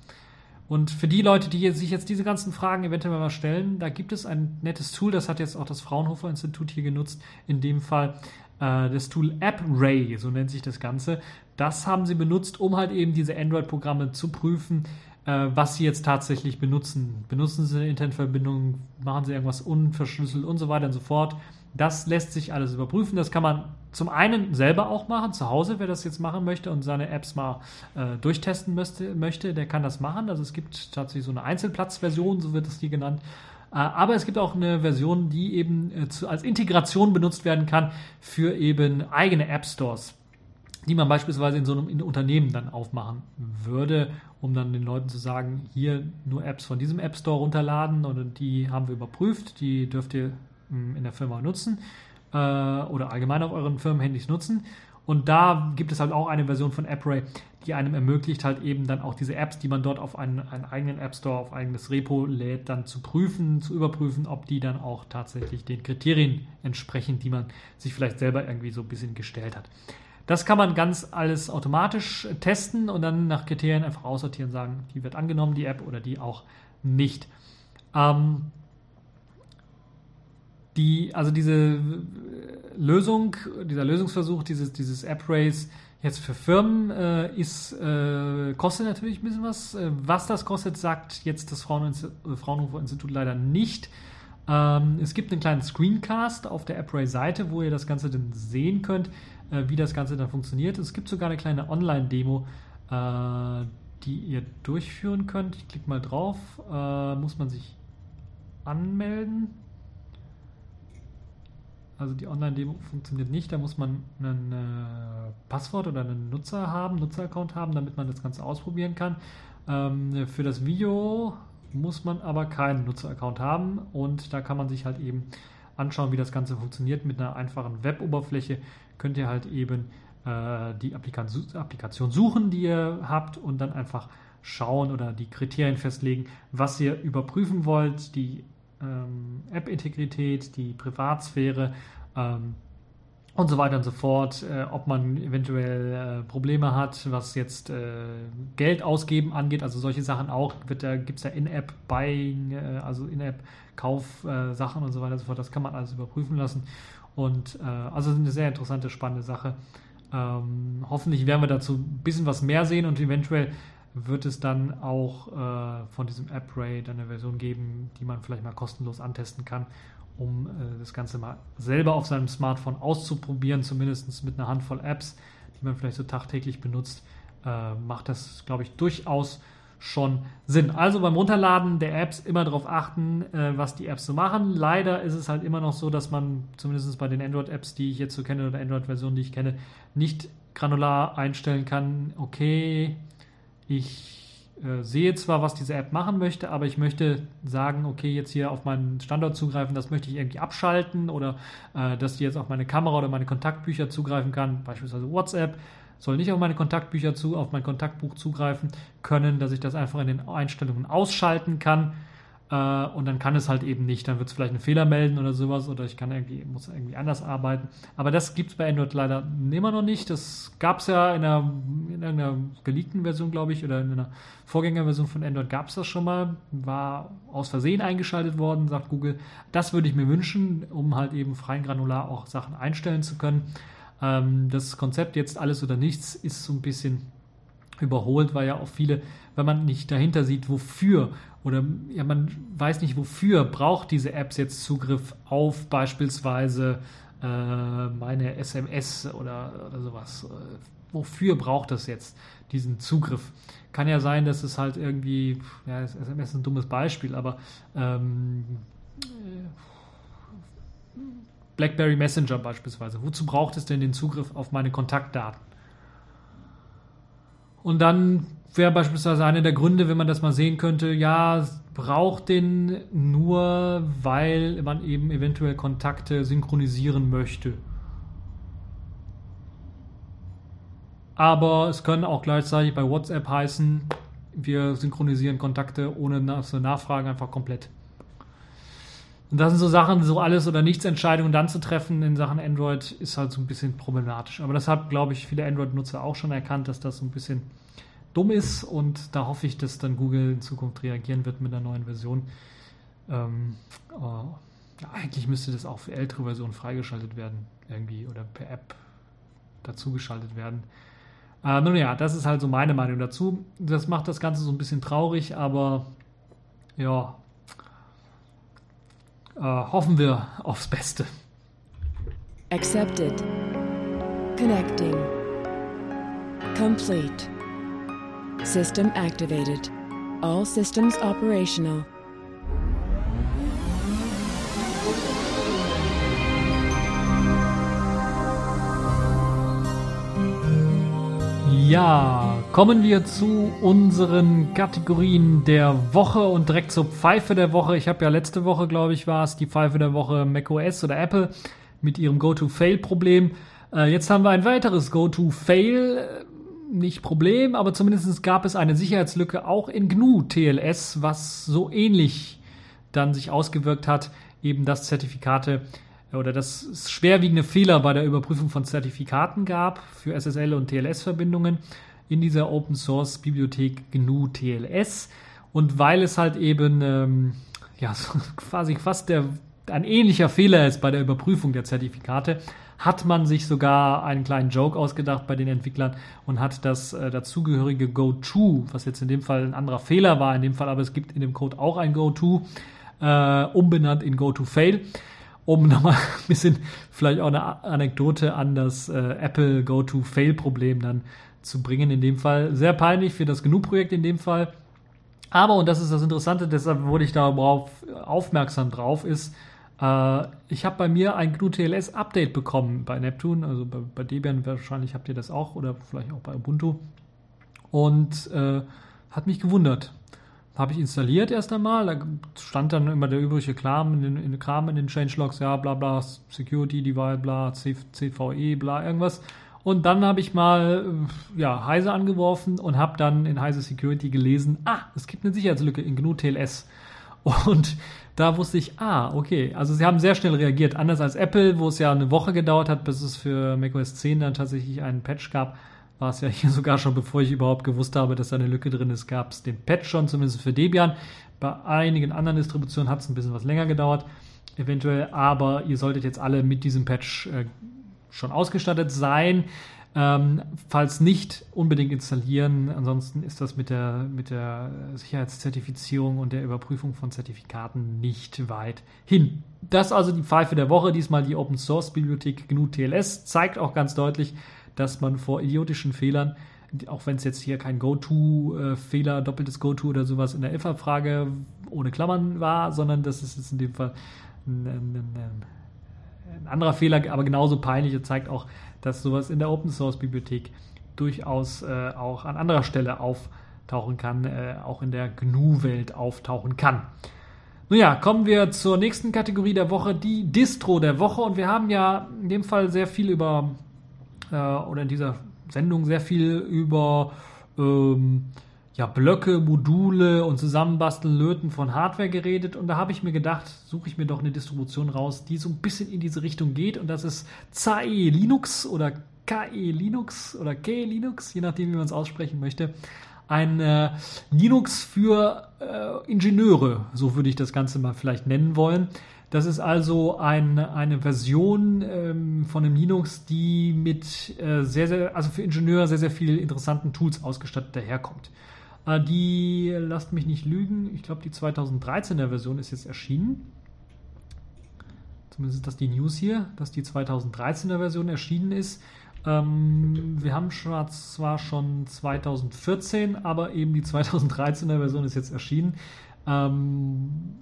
Und für die Leute, die sich jetzt diese ganzen Fragen eventuell mal stellen, da gibt es ein nettes Tool, das hat jetzt auch das Fraunhofer Institut hier genutzt, in dem Fall äh, das Tool AppRay, so nennt sich das Ganze. Das haben sie benutzt, um halt eben diese Android-Programme zu prüfen, äh, was sie jetzt tatsächlich benutzen. Benutzen sie eine Internetverbindung, machen sie irgendwas unverschlüsselt und so weiter und so fort. Das lässt sich alles überprüfen. Das kann man zum einen selber auch machen, zu Hause, wer das jetzt machen möchte und seine Apps mal äh, durchtesten möchte, möchte, der kann das machen. Also es gibt tatsächlich so eine Einzelplatzversion, so wird es die genannt. Äh, aber es gibt auch eine Version, die eben äh, zu, als Integration benutzt werden kann für eben eigene App Stores die man beispielsweise in so einem Unternehmen dann aufmachen würde, um dann den Leuten zu sagen, hier nur Apps von diesem App Store runterladen und die haben wir überprüft, die dürft ihr hm, in der Firma nutzen äh, oder allgemein auf euren Firmenhandys nutzen. Und da gibt es halt auch eine Version von AppRay, die einem ermöglicht, halt eben dann auch diese Apps, die man dort auf einen, einen eigenen App Store, auf eigenes Repo lädt, dann zu prüfen, zu überprüfen, ob die dann auch tatsächlich den Kriterien entsprechen, die man sich vielleicht selber irgendwie so ein bisschen gestellt hat. Das kann man ganz alles automatisch testen und dann nach Kriterien einfach aussortieren, sagen, die wird angenommen, die App oder die auch nicht. Ähm, die, also diese Lösung, dieser Lösungsversuch, dieses, dieses App-Race jetzt für Firmen äh, ist, äh, kostet natürlich ein bisschen was. Äh, was das kostet, sagt jetzt das Fraunhofer-Institut leider nicht. Ähm, es gibt einen kleinen Screencast auf der AppRay-Seite, wo ihr das Ganze dann sehen könnt, äh, wie das Ganze dann funktioniert. Es gibt sogar eine kleine Online-Demo, äh, die ihr durchführen könnt. Ich klicke mal drauf. Äh, muss man sich anmelden? Also die Online-Demo funktioniert nicht. Da muss man ein äh, Passwort oder einen Nutzer haben, Nutzeraccount haben, damit man das Ganze ausprobieren kann. Ähm, für das Video muss man aber keinen Nutzeraccount haben und da kann man sich halt eben anschauen, wie das Ganze funktioniert. Mit einer einfachen Web-Oberfläche könnt ihr halt eben äh, die Applikation suchen, die ihr habt und dann einfach schauen oder die Kriterien festlegen, was ihr überprüfen wollt, die ähm, App-Integrität, die Privatsphäre ähm, und so weiter und so fort, äh, ob man eventuell äh, Probleme hat, was jetzt äh, Geld ausgeben angeht, also solche Sachen auch, gibt es ja In-App-Buying, äh, also In-App-Kauf-Sachen und so weiter und so fort, das kann man alles überprüfen lassen und äh, also eine sehr interessante, spannende Sache. Ähm, hoffentlich werden wir dazu ein bisschen was mehr sehen und eventuell wird es dann auch äh, von diesem AppRay dann eine Version geben, die man vielleicht mal kostenlos antesten kann, um äh, das Ganze mal selber auf seinem Smartphone auszuprobieren, zumindest mit einer Handvoll Apps, die man vielleicht so tagtäglich benutzt, äh, macht das, glaube ich, durchaus schon Sinn. Also beim Runterladen der Apps immer darauf achten, äh, was die Apps so machen. Leider ist es halt immer noch so, dass man zumindest bei den Android-Apps, die ich jetzt so kenne oder Android-Versionen, die ich kenne, nicht granular einstellen kann, okay, ich äh, sehe zwar, was diese App machen möchte, aber ich möchte sagen, okay, jetzt hier auf meinen Standort zugreifen, das möchte ich irgendwie abschalten oder äh, dass die jetzt auf meine Kamera oder meine Kontaktbücher zugreifen kann, beispielsweise WhatsApp soll nicht auf meine Kontaktbücher zu, auf mein Kontaktbuch zugreifen können, dass ich das einfach in den Einstellungen ausschalten kann äh, und dann kann es halt eben nicht. Dann wird es vielleicht einen Fehler melden oder sowas oder ich kann irgendwie, muss irgendwie anders arbeiten. Aber das gibt es bei Android leider immer noch nicht. Das gab es ja in einer, in einer geleakten Version, glaube ich, oder in einer Vorgängerversion von Android gab es das schon mal. War aus Versehen eingeschaltet worden, sagt Google. Das würde ich mir wünschen, um halt eben freien Granular auch Sachen einstellen zu können. Ähm, das Konzept jetzt alles oder nichts ist so ein bisschen überholt, weil ja auch viele, wenn man nicht dahinter sieht, wofür oder ja, man weiß nicht, wofür braucht diese Apps jetzt Zugriff auf beispielsweise äh, meine SMS oder, oder sowas. Äh, wofür braucht das jetzt diesen Zugriff? Kann ja sein, dass es halt irgendwie, ja, SMS ist ein dummes Beispiel, aber ähm, BlackBerry Messenger beispielsweise. Wozu braucht es denn den Zugriff auf meine Kontaktdaten? Und dann wäre beispielsweise einer der Gründe, wenn man das mal sehen könnte, ja, braucht den nur, weil man eben eventuell Kontakte synchronisieren möchte. Aber es können auch gleichzeitig bei WhatsApp heißen, wir synchronisieren Kontakte ohne Nachfragen einfach komplett. Und das sind so Sachen, so alles oder nichts Entscheidungen dann zu treffen in Sachen Android ist halt so ein bisschen problematisch. Aber das haben, glaube ich, viele Android-Nutzer auch schon erkannt, dass das so ein bisschen dumm ist und da hoffe ich, dass dann Google in Zukunft reagieren wird mit einer neuen Version. Ähm, ja, eigentlich müsste das auch für ältere Versionen freigeschaltet werden, irgendwie oder per App dazugeschaltet werden. Äh, nun ja, das ist halt so meine Meinung dazu. Das macht das Ganze so ein bisschen traurig, aber ja, äh, hoffen wir aufs Beste. Accepted. Connecting. Complete. System activated. All systems operational. Ja, kommen wir zu unseren Kategorien der Woche und direkt zur Pfeife der Woche. Ich habe ja letzte Woche, glaube ich, war es die Pfeife der Woche macOS oder Apple mit ihrem Go-to-Fail-Problem. Äh, jetzt haben wir ein weiteres Go-to-Fail. Nicht Problem, aber zumindest gab es eine Sicherheitslücke auch in GNU TLS, was so ähnlich dann sich ausgewirkt hat, eben dass Zertifikate oder dass es schwerwiegende Fehler bei der Überprüfung von Zertifikaten gab für SSL und TLS-Verbindungen in dieser Open Source Bibliothek GNU TLS. Und weil es halt eben ähm, ja, quasi fast der ein ähnlicher Fehler ist bei der Überprüfung der Zertifikate, hat man sich sogar einen kleinen Joke ausgedacht bei den Entwicklern und hat das äh, dazugehörige Go-To, was jetzt in dem Fall ein anderer Fehler war, in dem Fall aber es gibt in dem Code auch ein Go-To, äh, umbenannt in Go-To-Fail, um nochmal ein bisschen vielleicht auch eine Anekdote an das äh, Apple Go-To-Fail-Problem dann zu bringen. In dem Fall sehr peinlich für das GNU-Projekt in dem Fall. Aber, und das ist das Interessante, deshalb wurde ich darauf aufmerksam drauf, ist, äh, ich habe bei mir ein GNU TLS Update bekommen bei Neptune, also bei, bei, Debian wahrscheinlich habt ihr das auch oder vielleicht auch bei Ubuntu. Und äh, hat mich gewundert. Habe ich installiert erst einmal, da stand dann immer der übrige Kram in den, in den Kram in den Changelogs, ja, bla bla, Security, Divide, bla, CVE, bla, irgendwas. Und dann habe ich mal äh, ja, Heise angeworfen und habe dann in Heise Security gelesen, ah, es gibt eine Sicherheitslücke in GNU TLS. Und da wusste ich, ah, okay. Also sie haben sehr schnell reagiert. Anders als Apple, wo es ja eine Woche gedauert hat, bis es für macOS 10 dann tatsächlich einen Patch gab, war es ja hier sogar schon, bevor ich überhaupt gewusst habe, dass da eine Lücke drin ist, gab es den Patch schon, zumindest für Debian. Bei einigen anderen Distributionen hat es ein bisschen was länger gedauert, eventuell, aber ihr solltet jetzt alle mit diesem Patch äh, schon ausgestattet sein. Ähm, falls nicht, unbedingt installieren. Ansonsten ist das mit der, mit der Sicherheitszertifizierung und der Überprüfung von Zertifikaten nicht weit hin. Das also die Pfeife der Woche, diesmal die Open Source Bibliothek GNU TLS, zeigt auch ganz deutlich, dass man vor idiotischen Fehlern, auch wenn es jetzt hier kein Go-To-Fehler, doppeltes Go-To oder sowas in der if-Frage ohne Klammern war, sondern das ist jetzt in dem Fall ein, ein, ein ein anderer Fehler, aber genauso peinlich. Er zeigt auch, dass sowas in der Open Source Bibliothek durchaus äh, auch an anderer Stelle auftauchen kann, äh, auch in der GNU-Welt auftauchen kann. Nun ja, kommen wir zur nächsten Kategorie der Woche, die Distro der Woche. Und wir haben ja in dem Fall sehr viel über, äh, oder in dieser Sendung sehr viel über ähm, ja, Blöcke, Module und Zusammenbasteln, Löten von Hardware geredet und da habe ich mir gedacht, suche ich mir doch eine Distribution raus, die so ein bisschen in diese Richtung geht und das ist ZAE Linux oder KE Linux oder KE Linux, je nachdem, wie man es aussprechen möchte. Ein äh, Linux für äh, Ingenieure, so würde ich das Ganze mal vielleicht nennen wollen. Das ist also ein, eine Version ähm, von einem Linux, die mit äh, sehr, sehr, also für Ingenieure sehr, sehr vielen interessanten Tools ausgestattet daherkommt. Äh, die, lasst mich nicht lügen, ich glaube die 2013er Version ist jetzt erschienen. Zumindest ist das die News hier, dass die 2013er Version erschienen ist. Ähm, wir haben zwar schon 2014, aber eben die 2013er Version ist jetzt erschienen. Ähm,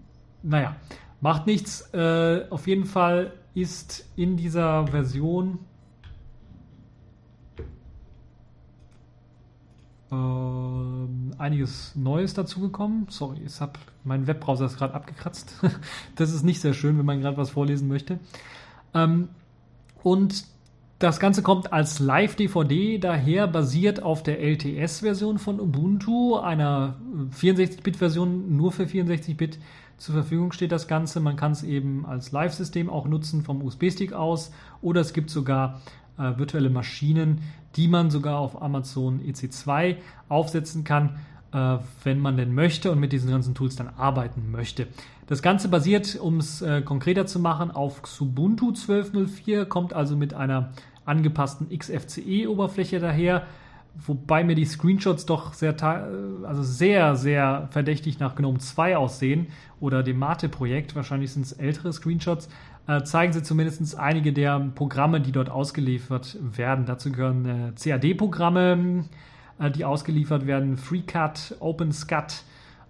naja, macht nichts. Äh, auf jeden Fall ist in dieser Version ähm, einiges Neues dazugekommen. Sorry, ich habe mein Webbrowser ist gerade abgekratzt. das ist nicht sehr schön, wenn man gerade was vorlesen möchte. Ähm, und das Ganze kommt als Live-DVD daher, basiert auf der LTS-Version von Ubuntu, einer 64-Bit-Version, nur für 64-Bit zur Verfügung steht das Ganze. Man kann es eben als Live-System auch nutzen vom USB-Stick aus oder es gibt sogar äh, virtuelle Maschinen, die man sogar auf Amazon EC2 aufsetzen kann, äh, wenn man denn möchte und mit diesen ganzen Tools dann arbeiten möchte. Das Ganze basiert, um es äh, konkreter zu machen, auf Xubuntu 12.04, kommt also mit einer angepassten XFCE-Oberfläche daher, wobei mir die Screenshots doch sehr, äh, also sehr, sehr verdächtig nach GNOME 2 aussehen oder dem Mate-Projekt. Wahrscheinlich sind es ältere Screenshots, äh, zeigen sie zumindest einige der Programme, die dort ausgeliefert werden. Dazu gehören äh, CAD-Programme, äh, die ausgeliefert werden, FreeCut, OpenSCAT,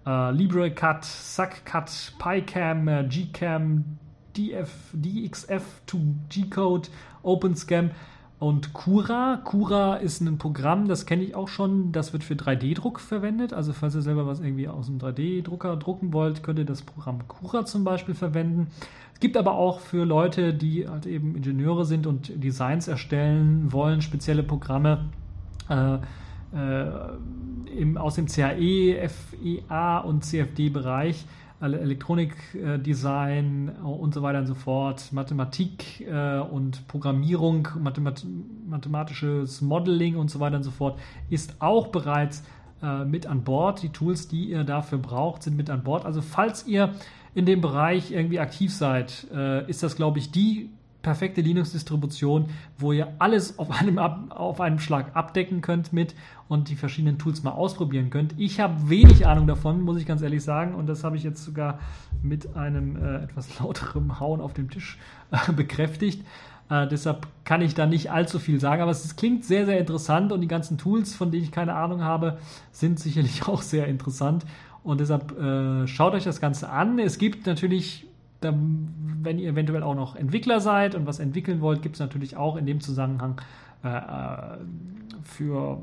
äh, LibreCut, SuckCut, PyCam, äh, GCam, DF, DXF to G-Code, OpenScam und Cura. Cura ist ein Programm, das kenne ich auch schon, das wird für 3D-Druck verwendet. Also falls ihr selber was irgendwie aus einem 3D-Drucker drucken wollt, könnt ihr das Programm Cura zum Beispiel verwenden. Es gibt aber auch für Leute, die halt eben Ingenieure sind und Designs erstellen wollen, spezielle Programme. Äh, äh, im, aus dem CAE, FEA und CFD-Bereich, Elektronikdesign äh, und so weiter und so fort, Mathematik äh, und Programmierung, Mathemat mathematisches Modeling und so weiter und so fort, ist auch bereits äh, mit an Bord. Die Tools, die ihr dafür braucht, sind mit an Bord. Also falls ihr in dem Bereich irgendwie aktiv seid, äh, ist das, glaube ich, die perfekte Linux-Distribution, wo ihr alles auf einem, auf einem Schlag abdecken könnt mit und die verschiedenen Tools mal ausprobieren könnt. Ich habe wenig Ahnung davon, muss ich ganz ehrlich sagen, und das habe ich jetzt sogar mit einem äh, etwas lauterem Hauen auf dem Tisch äh, bekräftigt. Äh, deshalb kann ich da nicht allzu viel sagen, aber es klingt sehr, sehr interessant und die ganzen Tools, von denen ich keine Ahnung habe, sind sicherlich auch sehr interessant. Und deshalb äh, schaut euch das Ganze an. Es gibt natürlich wenn ihr eventuell auch noch Entwickler seid und was entwickeln wollt, gibt es natürlich auch in dem Zusammenhang äh, äh für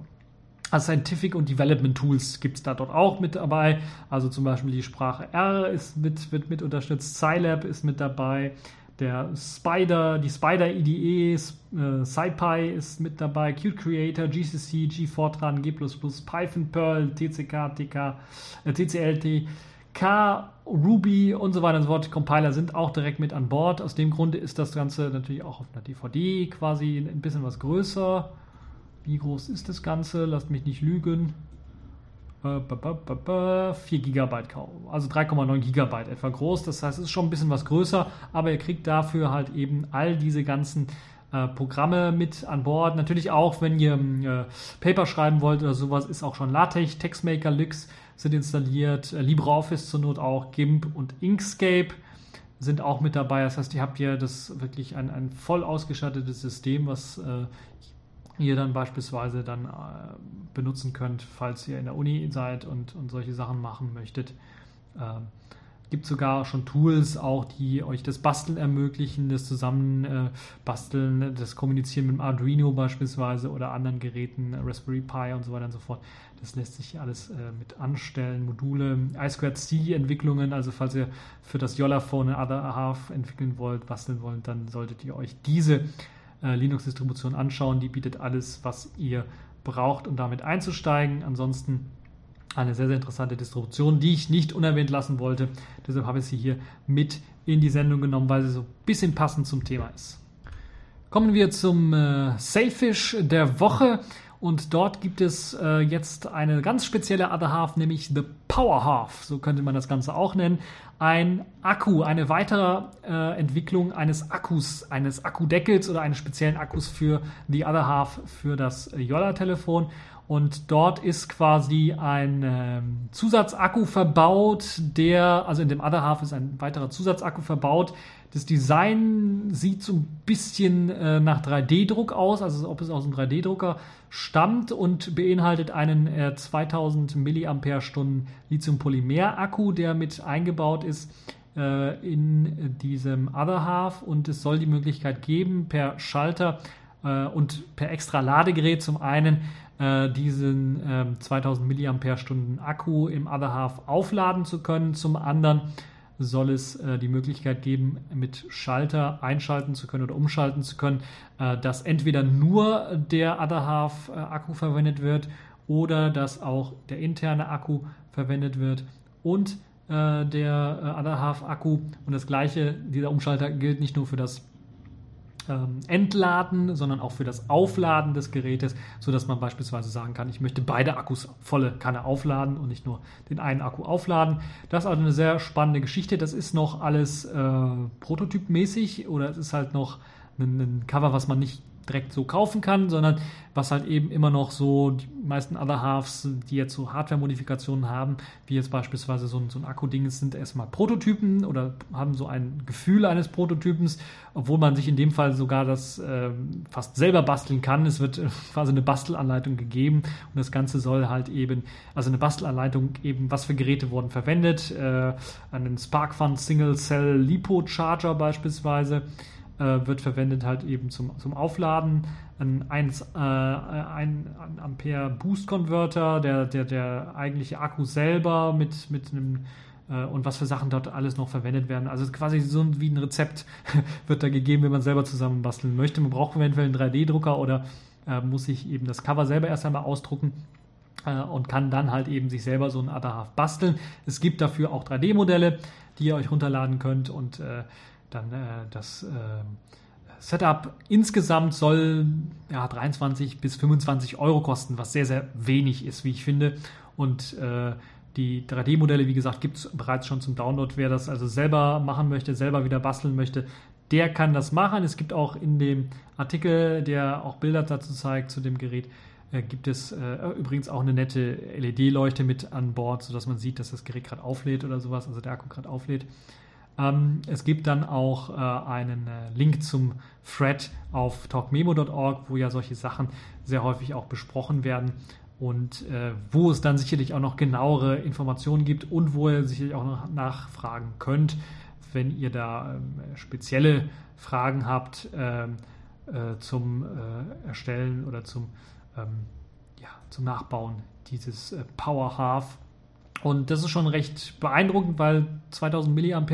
Scientific und Development Tools gibt es da dort auch mit dabei. Also zum Beispiel die Sprache R ist mit, wird mit unterstützt, Scilab ist mit dabei, der Spider, die Spider IDE, äh, SciPy ist mit dabei, Qt Creator, GCC, GFortran, G++, Python, Perl, TCK, TK, äh, TCLT, K, Ruby und so weiter und so fort, Compiler sind auch direkt mit an Bord. Aus dem Grunde ist das Ganze natürlich auch auf einer DVD quasi ein bisschen was größer. Wie groß ist das Ganze? Lasst mich nicht lügen. 4 GB, also 3,9 GB etwa groß. Das heißt, es ist schon ein bisschen was größer, aber ihr kriegt dafür halt eben all diese ganzen äh, Programme mit an Bord. Natürlich auch, wenn ihr äh, Paper schreiben wollt oder sowas, ist auch schon LaTeX, TextMaker, Lix sind installiert, äh, LibreOffice zur Not auch, GIMP und Inkscape sind auch mit dabei. Das heißt, ihr habt hier das wirklich ein, ein voll ausgestattetes System, was ihr dann beispielsweise dann äh, benutzen könnt, falls ihr in der Uni seid und, und solche Sachen machen möchtet. Ähm, gibt sogar schon Tools auch, die euch das Basteln ermöglichen, das Zusammenbasteln, äh, das Kommunizieren mit dem Arduino beispielsweise oder anderen Geräten, Raspberry Pi und so weiter und so fort. Das lässt sich alles äh, mit anstellen. Module, I2C-Entwicklungen, also falls ihr für das Yola-Phone eine Other Half entwickeln wollt, basteln wollt, dann solltet ihr euch diese äh, Linux-Distribution anschauen. Die bietet alles, was ihr braucht, um damit einzusteigen. Ansonsten eine sehr, sehr interessante Distribution, die ich nicht unerwähnt lassen wollte. Deshalb habe ich sie hier mit in die Sendung genommen, weil sie so ein bisschen passend zum Thema ist. Kommen wir zum äh, Sailfish der Woche. Und dort gibt es äh, jetzt eine ganz spezielle Other Half, nämlich The Power Half, so könnte man das Ganze auch nennen. Ein Akku, eine weitere äh, Entwicklung eines Akkus, eines Akkudeckels oder eines speziellen Akkus für The Other Half für das Yolla-Telefon. Und dort ist quasi ein ähm, Zusatzakku verbaut, der, also in dem Other Half ist ein weiterer Zusatzakku verbaut, das Design sieht so ein bisschen äh, nach 3D-Druck aus, also ob es aus einem 3D-Drucker stammt und beinhaltet einen äh, 2000 mAh Lithium-Polymer-Akku, der mit eingebaut ist äh, in diesem Other Half. Und es soll die Möglichkeit geben, per Schalter äh, und per extra Ladegerät zum einen äh, diesen 2000 mAh Akku im Other Half aufladen zu können, zum anderen soll es äh, die Möglichkeit geben, mit Schalter einschalten zu können oder umschalten zu können, äh, dass entweder nur der Other Half äh, Akku verwendet wird oder dass auch der interne Akku verwendet wird und äh, der äh, Other Half Akku. Und das gleiche, dieser Umschalter gilt nicht nur für das ähm, Entladen, sondern auch für das Aufladen des Gerätes, sodass man beispielsweise sagen kann, ich möchte beide Akkus volle Kanne aufladen und nicht nur den einen Akku aufladen. Das ist also eine sehr spannende Geschichte. Das ist noch alles äh, prototypmäßig oder es ist halt noch ein, ein Cover, was man nicht direkt so kaufen kann, sondern was halt eben immer noch so die meisten Other Halves, die jetzt so Hardware-Modifikationen haben, wie jetzt beispielsweise so ein, so ein Akku-Ding, sind erstmal Prototypen oder haben so ein Gefühl eines Prototypens, obwohl man sich in dem Fall sogar das äh, fast selber basteln kann. Es wird quasi eine Bastelanleitung gegeben und das Ganze soll halt eben, also eine Bastelanleitung eben, was für Geräte wurden verwendet, äh, einen SparkFun Single Cell Lipo Charger beispielsweise, äh, wird verwendet halt eben zum, zum Aufladen. Ein 1, äh, ein Ampere Boost Converter, der, der, der eigentliche Akku selber mit, mit einem äh, und was für Sachen dort alles noch verwendet werden. Also quasi so wie ein Rezept wird da gegeben, wenn man selber zusammenbasteln möchte. Man braucht eventuell einen 3D-Drucker oder äh, muss sich eben das Cover selber erst einmal ausdrucken äh, und kann dann halt eben sich selber so ein Other basteln. Es gibt dafür auch 3D-Modelle, die ihr euch runterladen könnt und äh, dann äh, das äh, Setup insgesamt soll ja, 23 bis 25 Euro kosten, was sehr, sehr wenig ist, wie ich finde. Und äh, die 3D-Modelle, wie gesagt, gibt es bereits schon zum Download. Wer das also selber machen möchte, selber wieder basteln möchte, der kann das machen. Es gibt auch in dem Artikel, der auch Bilder dazu zeigt, zu dem Gerät, äh, gibt es äh, übrigens auch eine nette LED-Leuchte mit an Bord, sodass man sieht, dass das Gerät gerade auflädt oder sowas, also der Akku gerade auflädt. Ähm, es gibt dann auch äh, einen äh, Link zum Thread auf talkmemo.org, wo ja solche Sachen sehr häufig auch besprochen werden und äh, wo es dann sicherlich auch noch genauere Informationen gibt und wo ihr sicherlich auch noch nachfragen könnt, wenn ihr da ähm, spezielle Fragen habt ähm, äh, zum äh, Erstellen oder zum, ähm, ja, zum Nachbauen dieses äh, Power Half. Und das ist schon recht beeindruckend, weil 2000 mAh,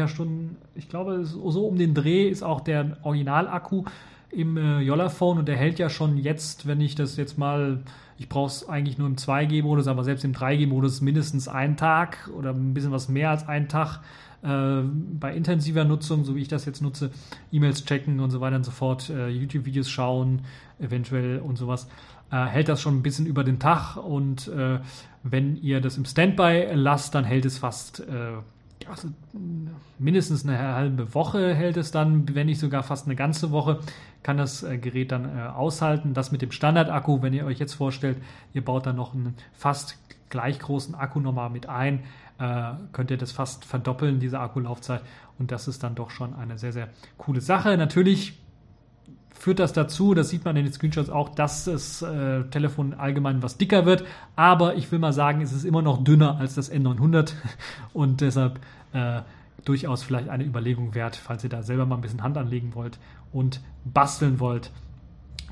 ich glaube, so um den Dreh ist auch der Originalakku im äh, Yolla-Phone und der hält ja schon jetzt, wenn ich das jetzt mal ich brauche es eigentlich nur im 2G-Modus, aber selbst im 3G-Modus mindestens einen Tag oder ein bisschen was mehr als einen Tag äh, bei intensiver Nutzung, so wie ich das jetzt nutze, E-Mails checken und so weiter und so fort, äh, YouTube-Videos schauen, eventuell und sowas, äh, hält das schon ein bisschen über den Tag und äh, wenn ihr das im Standby lasst, dann hält es fast also mindestens eine halbe Woche hält es dann, wenn nicht sogar fast eine ganze Woche, kann das äh, Gerät dann aushalten. Das mit dem Standardakku, wenn ihr euch jetzt vorstellt, ihr baut dann noch einen fast gleich großen Akku nochmal mit ein, könnt ihr das fast verdoppeln, diese Akkulaufzeit. Und das ist dann doch schon eine sehr, sehr coole Sache. Natürlich führt das dazu, das sieht man in den Screenshots auch, dass das äh, Telefon allgemein was dicker wird. Aber ich will mal sagen, es ist immer noch dünner als das N900 und deshalb äh, durchaus vielleicht eine Überlegung wert, falls ihr da selber mal ein bisschen Hand anlegen wollt und basteln wollt,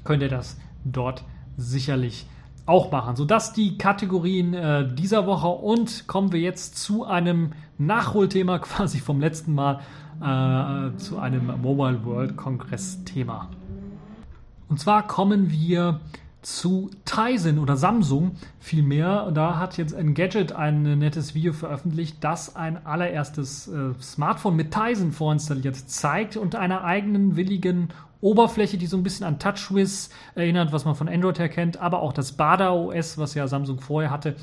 könnt ihr das dort sicherlich auch machen. Sodass die Kategorien äh, dieser Woche und kommen wir jetzt zu einem Nachholthema quasi vom letzten Mal, äh, zu einem Mobile World Congress Thema. Und zwar kommen wir zu Tizen oder Samsung vielmehr. Da hat jetzt Engadget ein nettes Video veröffentlicht, das ein allererstes äh, Smartphone mit Tizen vorinstalliert zeigt und einer eigenen willigen Oberfläche, die so ein bisschen an TouchWiz erinnert, was man von Android her kennt, aber auch das Bada OS, was ja Samsung vorher hatte,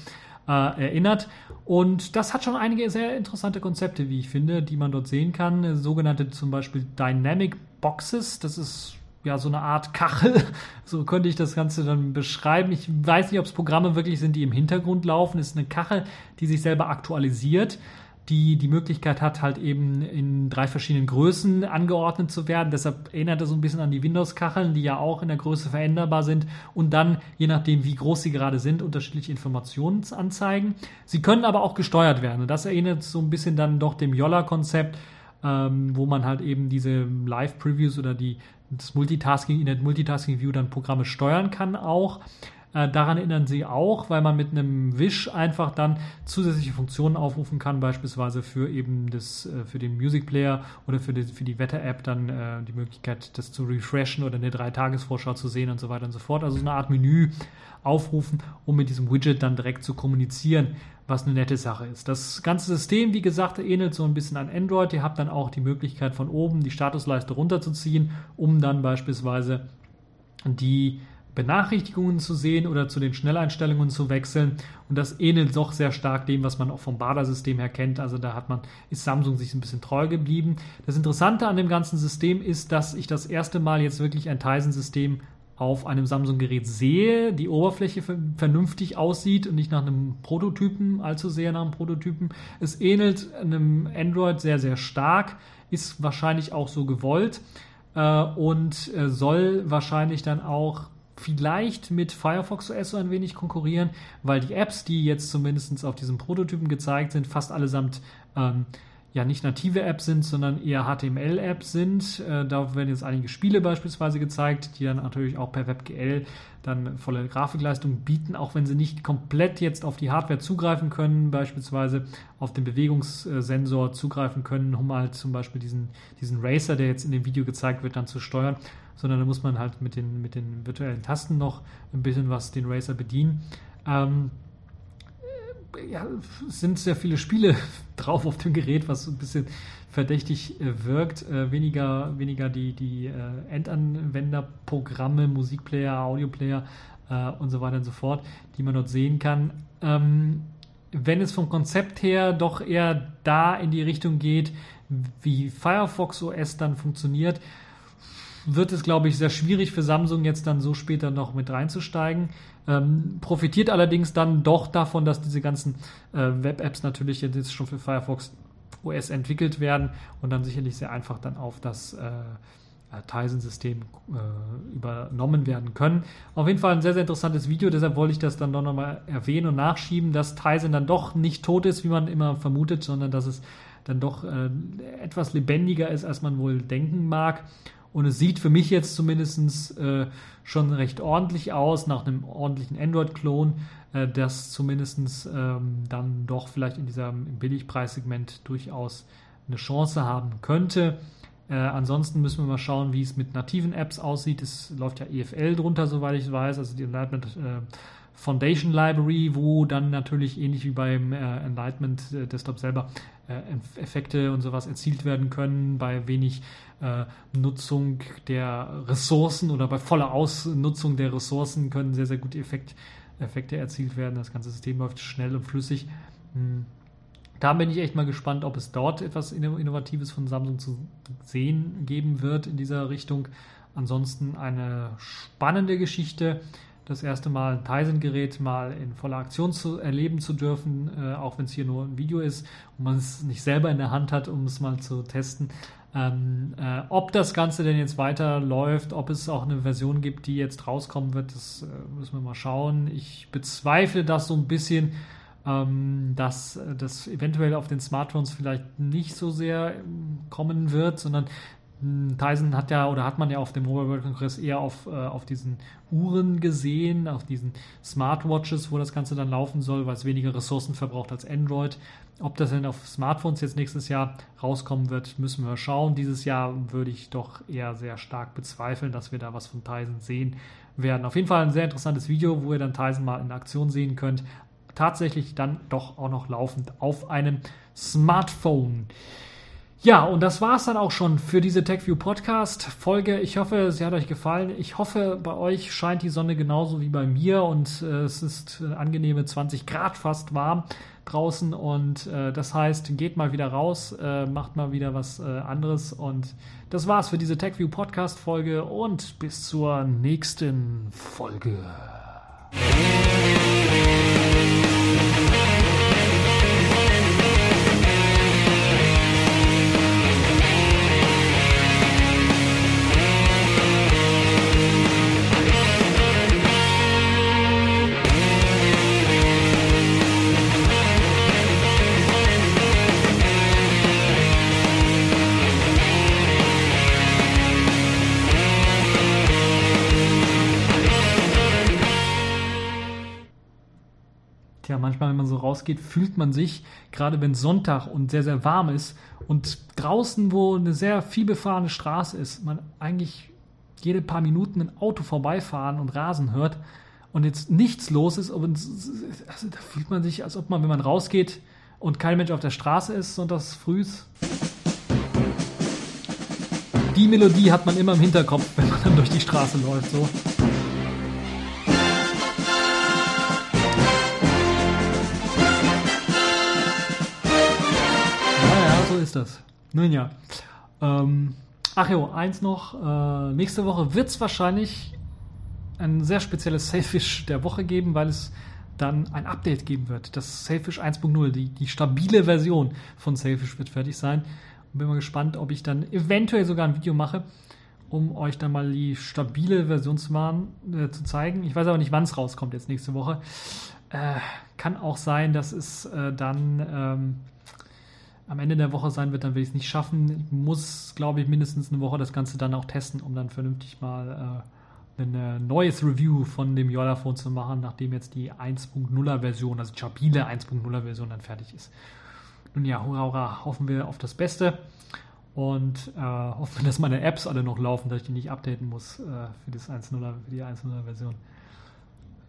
äh, erinnert. Und das hat schon einige sehr interessante Konzepte, wie ich finde, die man dort sehen kann. Sogenannte zum Beispiel Dynamic Boxes. Das ist ja, so eine Art Kachel. So könnte ich das Ganze dann beschreiben. Ich weiß nicht, ob es Programme wirklich sind, die im Hintergrund laufen. Es ist eine Kachel, die sich selber aktualisiert, die die Möglichkeit hat, halt eben in drei verschiedenen Größen angeordnet zu werden. Deshalb erinnert es so ein bisschen an die Windows-Kacheln, die ja auch in der Größe veränderbar sind und dann, je nachdem, wie groß sie gerade sind, unterschiedliche Informationen anzeigen. Sie können aber auch gesteuert werden. Und das erinnert so ein bisschen dann doch dem Yolla-Konzept, ähm, wo man halt eben diese Live-Previews oder die das Multitasking in der Multitasking View dann Programme steuern kann auch. Äh, daran erinnern sie auch, weil man mit einem Wish einfach dann zusätzliche Funktionen aufrufen kann, beispielsweise für eben das, äh, für den Music Player oder für die, für die Wetter-App dann äh, die Möglichkeit, das zu refreshen oder eine Drei-Tages-Vorschau zu sehen und so weiter und so fort. Also so eine Art Menü aufrufen, um mit diesem Widget dann direkt zu kommunizieren was eine nette Sache ist. Das ganze System, wie gesagt, ähnelt so ein bisschen an Android. Ihr habt dann auch die Möglichkeit von oben die Statusleiste runterzuziehen, um dann beispielsweise die Benachrichtigungen zu sehen oder zu den Schnelleinstellungen zu wechseln. Und das ähnelt doch sehr stark dem, was man auch vom Bada-System her kennt. Also da hat man, ist Samsung sich ein bisschen treu geblieben. Das Interessante an dem ganzen System ist, dass ich das erste Mal jetzt wirklich ein Tizen-System auf einem Samsung-Gerät sehe, die Oberfläche vernünftig aussieht und nicht nach einem Prototypen, allzu sehr nach einem Prototypen. Es ähnelt einem Android sehr, sehr stark, ist wahrscheinlich auch so gewollt äh, und äh, soll wahrscheinlich dann auch vielleicht mit Firefox OS so ein wenig konkurrieren, weil die Apps, die jetzt zumindest auf diesem Prototypen gezeigt sind, fast allesamt ähm, ja nicht native Apps sind, sondern eher HTML-Apps sind. Äh, da werden jetzt einige Spiele beispielsweise gezeigt, die dann natürlich auch per WebGL dann volle Grafikleistung bieten, auch wenn sie nicht komplett jetzt auf die Hardware zugreifen können, beispielsweise auf den Bewegungssensor zugreifen können, um halt zum Beispiel diesen, diesen Racer, der jetzt in dem Video gezeigt wird, dann zu steuern, sondern da muss man halt mit den, mit den virtuellen Tasten noch ein bisschen was den Racer bedienen. Ähm, ja, sind sehr viele Spiele drauf auf dem Gerät, was ein bisschen verdächtig äh, wirkt. Äh, weniger, weniger die, die äh, Endanwenderprogramme, Musikplayer, Audioplayer und so weiter und so fort, die man dort sehen kann. Ähm, wenn es vom Konzept her doch eher da in die Richtung geht, wie Firefox OS dann funktioniert, wird es, glaube ich, sehr schwierig für Samsung jetzt dann so später noch mit reinzusteigen. Ähm, profitiert allerdings dann doch davon, dass diese ganzen äh, Web-Apps natürlich jetzt schon für Firefox OS entwickelt werden und dann sicherlich sehr einfach dann auf das äh, Tizen-System äh, übernommen werden können. Auf jeden Fall ein sehr, sehr interessantes Video, deshalb wollte ich das dann doch nochmal erwähnen und nachschieben, dass Tizen dann doch nicht tot ist, wie man immer vermutet, sondern dass es dann doch äh, etwas lebendiger ist, als man wohl denken mag. Und es sieht für mich jetzt zumindest äh, schon recht ordentlich aus, nach einem ordentlichen Android-Klon, äh, das zumindest ähm, dann doch vielleicht in diesem Billigpreissegment durchaus eine Chance haben könnte. Äh, ansonsten müssen wir mal schauen, wie es mit nativen Apps aussieht. Es läuft ja EFL drunter, soweit ich weiß, also die Enlightenment äh, Foundation Library, wo dann natürlich ähnlich wie beim äh, Enlightenment äh, Desktop selber äh, Effekte und sowas erzielt werden können bei wenig äh, Nutzung der Ressourcen oder bei voller Ausnutzung der Ressourcen können sehr, sehr gute Effekt, Effekte erzielt werden. Das ganze System läuft schnell und flüssig. Hm da bin ich echt mal gespannt, ob es dort etwas Innovatives von Samsung zu sehen geben wird in dieser Richtung. Ansonsten eine spannende Geschichte. Das erste Mal ein Tizen-Gerät mal in voller Aktion zu erleben zu dürfen, äh, auch wenn es hier nur ein Video ist und man es nicht selber in der Hand hat, um es mal zu testen. Ähm, äh, ob das Ganze denn jetzt weiterläuft, ob es auch eine Version gibt, die jetzt rauskommen wird, das äh, müssen wir mal schauen. Ich bezweifle das so ein bisschen, ähm, dass das eventuell auf den Smartphones vielleicht nicht so sehr ähm, kommen wird, sondern Tyson hat ja oder hat man ja auf dem Mobile World Congress eher auf, äh, auf diesen Uhren gesehen, auf diesen Smartwatches, wo das Ganze dann laufen soll, weil es weniger Ressourcen verbraucht als Android. Ob das denn auf Smartphones jetzt nächstes Jahr rauskommen wird, müssen wir schauen. Dieses Jahr würde ich doch eher sehr stark bezweifeln, dass wir da was von Tyson sehen werden. Auf jeden Fall ein sehr interessantes Video, wo ihr dann Tyson mal in Aktion sehen könnt tatsächlich dann doch auch noch laufend auf einem Smartphone. Ja, und das war es dann auch schon für diese TechView Podcast Folge. Ich hoffe, sie hat euch gefallen. Ich hoffe, bei euch scheint die Sonne genauso wie bei mir und äh, es ist äh, angenehme 20 Grad fast warm draußen und äh, das heißt, geht mal wieder raus, äh, macht mal wieder was äh, anderes und das war's für diese TechView Podcast Folge und bis zur nächsten Folge. Rausgeht, fühlt man sich, gerade wenn Sonntag und sehr, sehr warm ist und draußen, wo eine sehr viel befahrene Straße ist, man eigentlich jede paar Minuten ein Auto vorbeifahren und Rasen hört und jetzt nichts los ist, aber also da fühlt man sich, als ob man, wenn man rausgeht und kein Mensch auf der Straße ist, sonntags frühs. Die Melodie hat man immer im Hinterkopf, wenn man dann durch die Straße läuft, so. Ist das. Nun ja. Ähm, ach jo, eins noch. Äh, nächste Woche wird es wahrscheinlich ein sehr spezielles Sailfish der Woche geben, weil es dann ein Update geben wird. Das Sailfish 1.0, die, die stabile Version von Sailfish wird fertig sein. Und bin mal gespannt, ob ich dann eventuell sogar ein Video mache, um euch dann mal die stabile Version zu, machen, äh, zu zeigen. Ich weiß aber nicht, wann es rauskommt jetzt nächste Woche. Äh, kann auch sein, dass es äh, dann ähm, am Ende der Woche sein wird, dann will ich es nicht schaffen. Ich muss, glaube ich, mindestens eine Woche das Ganze dann auch testen, um dann vernünftig mal äh, ein äh, neues Review von dem Yola-Phone zu machen, nachdem jetzt die 1.0er Version, also die stabile 1.0er Version dann fertig ist. Nun ja, hurra, hurra, hoffen wir auf das Beste und äh, hoffen, dass meine Apps alle noch laufen, dass ich die nicht updaten muss äh, für, das 1.0er, für die 1.0er Version.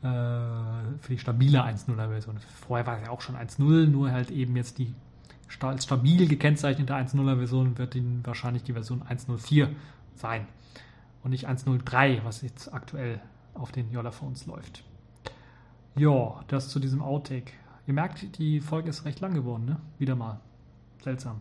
Äh, für die stabile 1.0er Version. Vorher war es ja auch schon 1.0, nur halt eben jetzt die als stabil gekennzeichnete 1.0er Version wird Ihnen wahrscheinlich die Version 1.04 sein und nicht 1.03, was jetzt aktuell auf den Yola-Phones läuft. Ja, das zu diesem Outtake. Ihr merkt, die Folge ist recht lang geworden, ne? Wieder mal. Seltsam.